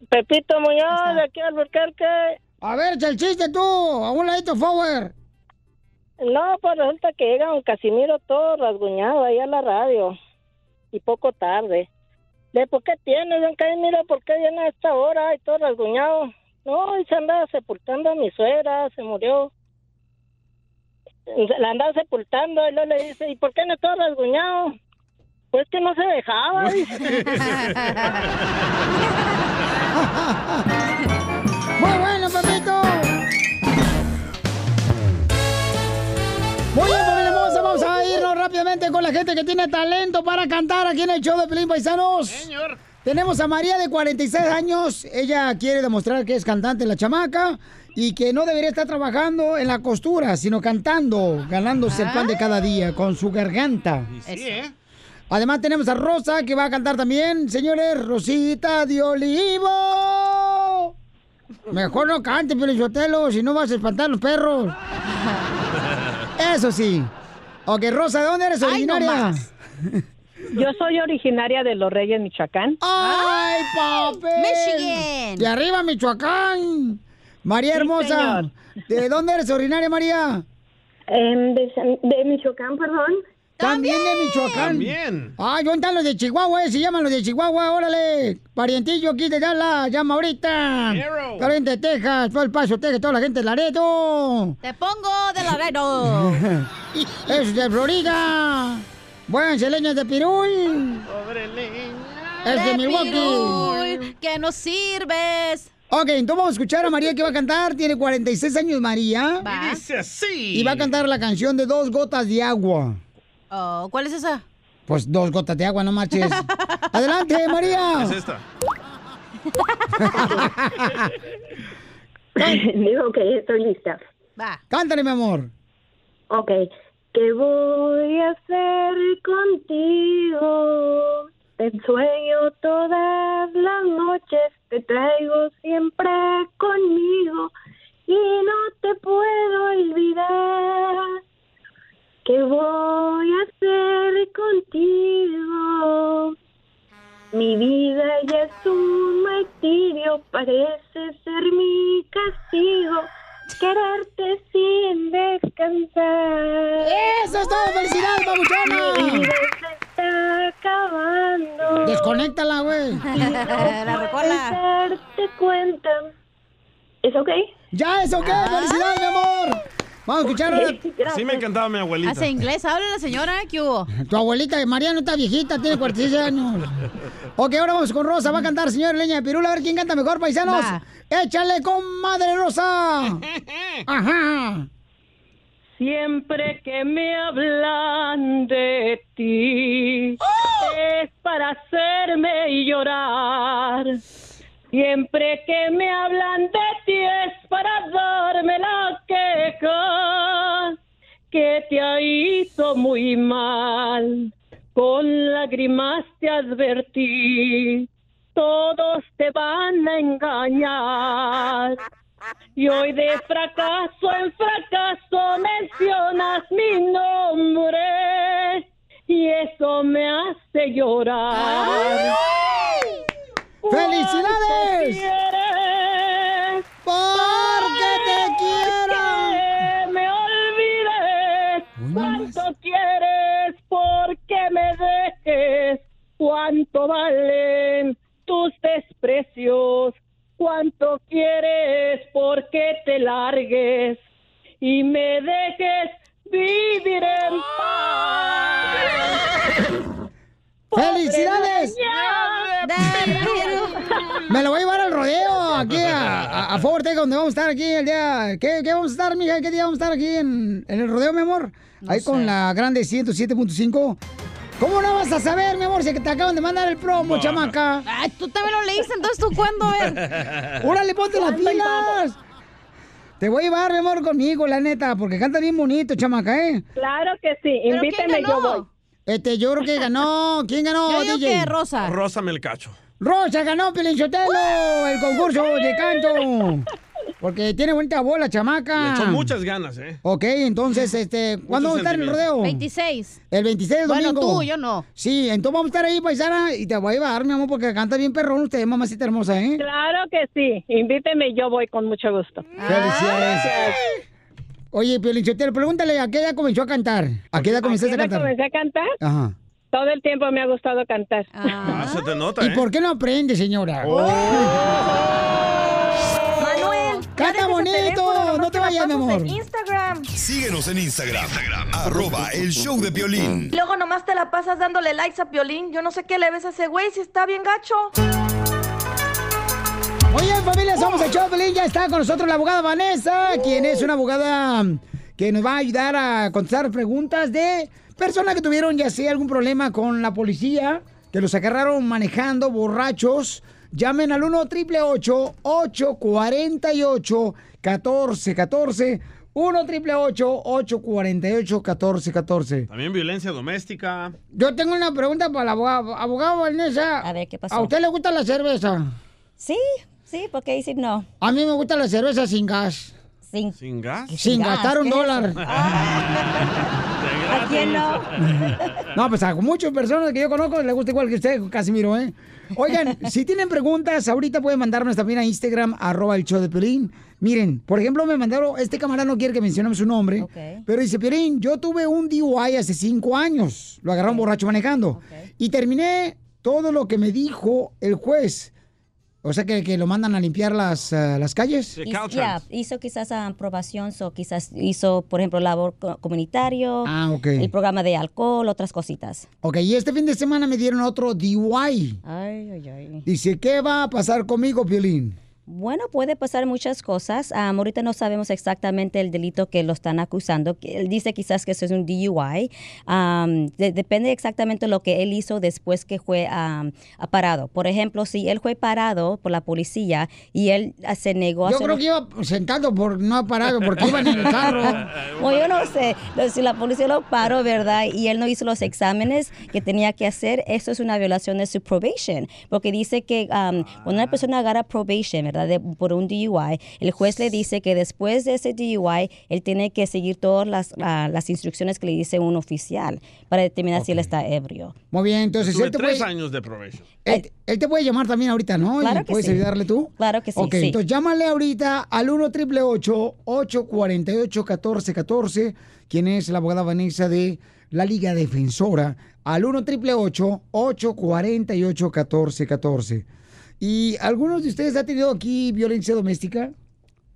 Pepito Muñoz, de aquí al Albuquerque. A ver, echa el chiste tú. A un ladito, forward. No, pues resulta que llega un Casimiro todo rasguñado ahí a la radio. Y poco tarde. ¿De por qué tiene, don Casimiro? ¿Por qué viene a esta hora y todo rasguñado? No, y se andaba sepultando a mi suegra, se murió. La andaba sepultando y luego le dice, ¿y por qué no todo rasguñado? Pues que no se dejaba. Muy bueno, Pepito. Muy bien, familia hermosa, vamos a irnos rápidamente con la gente que tiene talento para cantar aquí en el show de Pelín Paisanos. Señor. Tenemos a María de 46 años. Ella quiere demostrar que es cantante la chamaca y que no debería estar trabajando en la costura, sino cantando, ganándose el pan de cada día con su garganta. Sí, ¿eh? Además tenemos a Rosa que va a cantar también, señores, Rosita de Olivo. Mejor no cante, Pelizotelo, si no vas a espantar a los perros. Eso sí. Ok, Rosa, ¿de dónde eres Ay, no originaria? Yo soy originaria de Los Reyes, Michoacán. ¡Ay, papel! Michigan. De arriba, Michoacán. María Sí, hermosa. señor. ¿De dónde eres originaria, María? Em, de, Michoacán, perdón. También de Michoacán. También. Ah, yo están los de Chihuahua, eh, se llaman los de Chihuahua, órale. Parientillo aquí de Dallas, llama ahorita. Gente de Texas, todo el Paso, Texas, toda la gente de Laredo. Te pongo de Laredo. es de Florida. Buenas leñas de Pirul. Pobre leña. Es de Milwaukee. Pirul, que nos sirves. Ok, entonces vamos a escuchar a María que va a cantar. Tiene 46 años María. Va. Y dice así. Y va a cantar la canción de Dos Gotas de Agua. Oh, ¿Cuál es esa? Pues dos gotas de agua, no marches. Adelante, María. Es esta. Digo que estoy lista. Va. Cántale, mi amor. Ok. ¿Qué voy a hacer contigo? Te sueño todas las noches, te traigo siempre conmigo y no te puedo olvidar. ¿Qué voy a hacer contigo? Mi vida ya es un martirio, parece ser mi castigo. Quererte sin descansar. ¡Eso es todo! ¡Felicidades, papuchona! Mi vida se está acabando. Desconéctala, güey. No puedes darte cuenta. ¿Es ok? Ya, es ok. ¡Felicidades, mi amor! Vamos a escuchar ahora. Sí me encantaba mi abuelita. Hace inglés, habla la señora, ¿qué hubo? Tu abuelita María no está viejita, tiene 46 años. Ok, ahora vamos con Rosa. Va a cantar señor Leña de Pirula. A ver quién canta mejor, paisanos. Va. ¡Échale con madre Rosa! Ajá. Siempre que me hablan de ti es para hacerme llorar. Siempre que me hablan de ti es para darme la queja que te ha hizo muy mal. Con lágrimas te advertí, todos te van a engañar. Y hoy de fracaso en fracaso mencionas mi nombre y eso me hace llorar. ¡Felicidades! quieres, ¡Porque te quiero! me olvides. ¿Cuánto quieres porque me dejes? ¿Cuánto valen tus desprecios? ¿Cuánto quieres porque te largues y me dejes vivir en paz? ¡Felicidades! Me lo voy a llevar al rodeo, aquí a, a, a Fort Texas, donde vamos a estar aquí el día... ¿Qué, qué vamos a estar, mija? ¿Qué día vamos a estar aquí en, en el rodeo, mi amor? Ahí con la grande 107.5. ¿Cómo no vas a saber, mi amor, si te acaban de mandar el promo, chamaca? Ay, tú también lo leíste, entonces tú cuándo, a ver. ¡Órale, ponte las pilas! Te voy a llevar, mi amor, conmigo, la neta, porque canta bien bonito, chamaca, ¿eh? Claro que sí, invíteme, yo voy. Este, yo creo que ganó. ¿Quién ganó, Yo digo DJ? que Rosa. Rosa Melcacho. Rosa ganó, Pilinchotelo, el concurso de canto. Porque tiene bonita bola, chamaca. Le echó muchas ganas, ¿eh? Ok, entonces, este, ¿cuándo vamos a estar en el rodeo? 26. El 26 de Bueno, domingo. tú, yo no. Sí, entonces vamos a estar ahí, paisana, y te voy a llevar, mi amor, porque canta bien perrón usted, mamacita hermosa, ¿eh? Claro que sí, invíteme, yo voy con mucho gusto. Felicidades. Oye, Piolichotero, pregúntale, ¿a qué edad comenzó a cantar? ¿A qué edad comenzaste a ¿A qué edad cantar? comencé a cantar? Ajá. Todo el tiempo me ha gustado cantar. Ah, se te nota, ¿Y ¿eh? por qué no aprende, señora? Manuel, ya ¡Canta bonito! teléfono, No te vayas, mi amor. en Instagram. Síguenos en Instagram, arroba el show de violín. Y luego nomás te la pasas dándole likes a Piolín. Yo no sé qué le ves a ese güey si está bien gacho. Muy bien, familia, somos el Choplin. Ya está con nosotros la abogada Vanessa, quien es una abogada que nos va a ayudar a contestar preguntas de personas que tuvieron ya sea algún problema con la policía, que los agarraron manejando borrachos. Llamen al 1 888 848 1414 1 888 848 1414 También violencia doméstica. Yo tengo una pregunta para la abogada. Abogado Vanessa. A ver, ¿qué pasó? ¿A usted le gusta la cerveza? Sí, sí, porque decir no. A mí me gusta la cerveza sin gas. Sin, ¿Sin gas? Sin gastar un ¿qué es dólar. eso? ¿A quién no? No, pues a muchas personas que yo conozco les gusta igual que usted, Casimiro, ¿eh? Oigan, si tienen preguntas, ahorita pueden mandarnos también a Instagram, arroba el show de Pelín. Miren, por ejemplo, me mandaron, este camarada no quiere que mencionemos su nombre, pero dice, Pelín, yo tuve un DUI hace cinco años, lo agarraron borracho manejando, y terminé todo lo que me dijo el juez. O sea, que, que lo mandan a limpiar las, ah, las calles. Hizo, ya, hizo quizás aprobación, o quizás hizo, por ejemplo, labor co- comunitario, Ah, ok. el programa de alcohol, otras cositas. Ok, y este fin de semana me dieron otro DUI. Ay, ay, ay. Dice, ¿qué va a pasar conmigo, Piolín? Bueno, puede pasar muchas cosas. Am, ahorita no sabemos exactamente el delito que lo están acusando. Él dice quizás que eso es un DUI. De- depende exactamente lo que él hizo después que fue parado. Por ejemplo, si él fue parado por la policía y él ah, se negó a Yo creo que iba sentado por no parado porque iban en el carro. Bueno, yo no sé, si la policía lo paró, ¿verdad? Y él no hizo los exámenes que tenía que hacer, eso es una violación de su probation, porque dice que um, cuando una persona agarra probation, ¿verdad? De- por un DUI, el juez le dice que después de ese DUI, él tiene que seguir todas las, ah, las instrucciones que le dice un oficial para determinar si él está ebrio. Muy bien, entonces Tuve él te, tres puede, años de probation. él, él te puede llamar también ahorita, ¿no? Claro ¿Y que puedes sí. ayudarle tú? Claro que sí, Ok, sí. entonces llámale ahorita al 1 888 848 1414 quien es la abogada Vanessa de la Liga Defensora, al 1 888 848 1414 ¿Y algunos de ustedes ha tenido aquí violencia doméstica?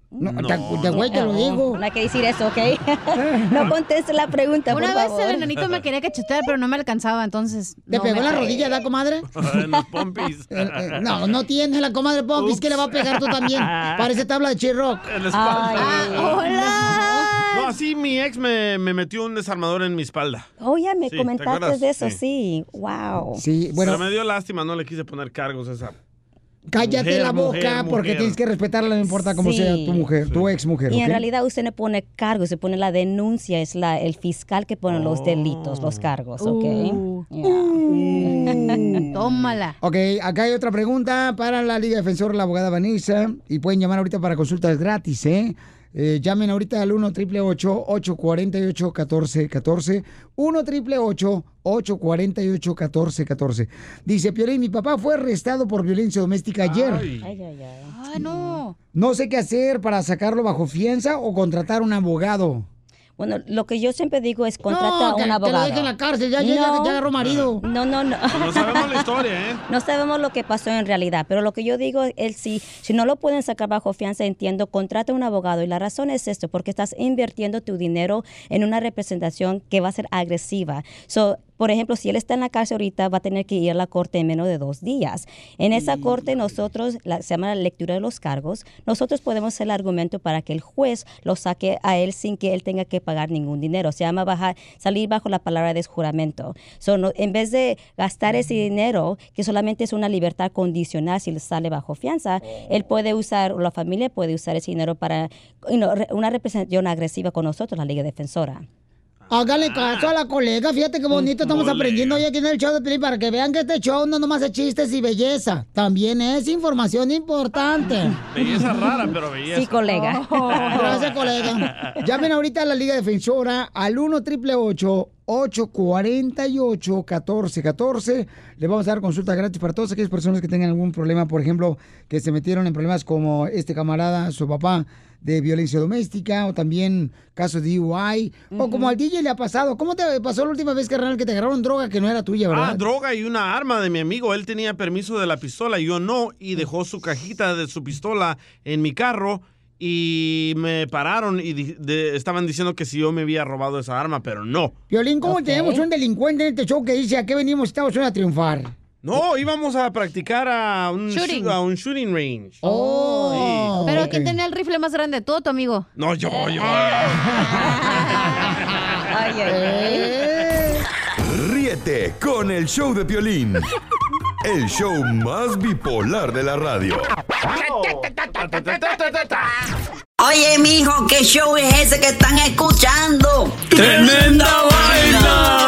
No, No. te, te- güey, te lo digo. No hay que decir eso, ¿ok? no conteste la pregunta, Una por vez favor. el enanito me quería cachetear, pero no me alcanzaba, entonces. ¿Te no pegó la pegué. rodilla, da, comadre? en los pompis. No, no tiene la comadre Pompis, que le va a pegar tú también. Parece tabla de Chirroc. En la espalda. Ah, hola. No, así mi ex me, me metió un desarmador en mi espalda. Oh, ya me Sí, ¿te comentaste de eso, Sí. sí. Wow. Sí, Pero me dio lástima, no le quise poner cargos a esa. Cállate Mujer, la boca mujer, porque mujer. tienes que respetarla, no importa cómo Sí. sea tu mujer, tu ex mujer. Y en realidad usted no pone cargos, se pone la denuncia, es la, el fiscal que pone los delitos, los cargos, ¿ok? Uh. Mm. Tómala. Ok, acá hay otra pregunta para la Liga Defensor, la abogada Vanessa. Y pueden llamar ahorita para consultas gratis, ¿eh? Eh, llamen ahorita al 1 888 848 1414 1 888 848 1414 Dice Piolín, mi papá fue arrestado por violencia doméstica ayer. Ay, ay, ay. Ah, no. No sé qué hacer para sacarlo bajo fianza o contratar un abogado. Bueno, lo que yo siempre digo es contrata No, que- a un que lo abogado. en la cárcel, ya- ya- ya- ya agarró marido. No, no, no. No sabemos la historia, ¿eh? No sabemos lo que pasó en realidad, pero lo que yo digo es si, si no lo pueden sacar bajo fianza, entiendo, contrata un abogado. Y la razón es esto, porque estás invirtiendo tu dinero en una representación que va a ser agresiva. So, por ejemplo, si él está en la cárcel ahorita, va a tener que ir a la corte en menos de dos días. En esa corte nosotros, la- se llama la lectura de los cargos, nosotros podemos hacer el argumento para que el juez lo saque a él sin que él tenga que pagar ningún dinero. Se llama bajar, salir bajo la palabra de juramento. So, no- en vez de gastar ese dinero, que solamente es una libertad condicional si le sale bajo fianza, él puede usar, o la familia puede usar ese dinero para you know, re- una representación agresiva con nosotros, la Liga Defensora. Hágale caso a la colega, fíjate qué bonito estamos aprendiendo hoy aquí en el show de Pelín para que vean que este show no nomás es chistes y belleza, también es información importante. Belleza rara, pero belleza. Sí, colega. Gracias, colega. Llamen ahorita a la Liga Defensora al 1 888 848 1414 Le vamos a dar consulta gratis para todas aquellas personas que tengan algún problema, por ejemplo, que se metieron en problemas como este camarada, su papá, de violencia doméstica, o también casos de DUI, o como al DJ le ha pasado. ¿Cómo te pasó la última vez, carnal, que te agarraron droga que no era tuya, verdad? Ah, droga y una arma de mi amigo. Él tenía permiso de la pistola, yo no, y dejó su cajita de su pistola en mi carro. Y me pararon y di- de- estaban diciendo que si yo me había robado esa arma, pero no. Violín, ¿cómo tenemos un delincuente en este show que dice a qué venimos Estados Unidos a triunfar? No, íbamos a practicar a un, Shooting. shoot- a un shooting range. Oh. Pero ¿quién tenía el rifle más grande? ¿Tú o tu amigo? No, yo, yo. Ríete con el show de Piolín. El show más bipolar de la radio. Oye, mijo, ¿qué show es ese que están escuchando? ¡Tremenda vaina!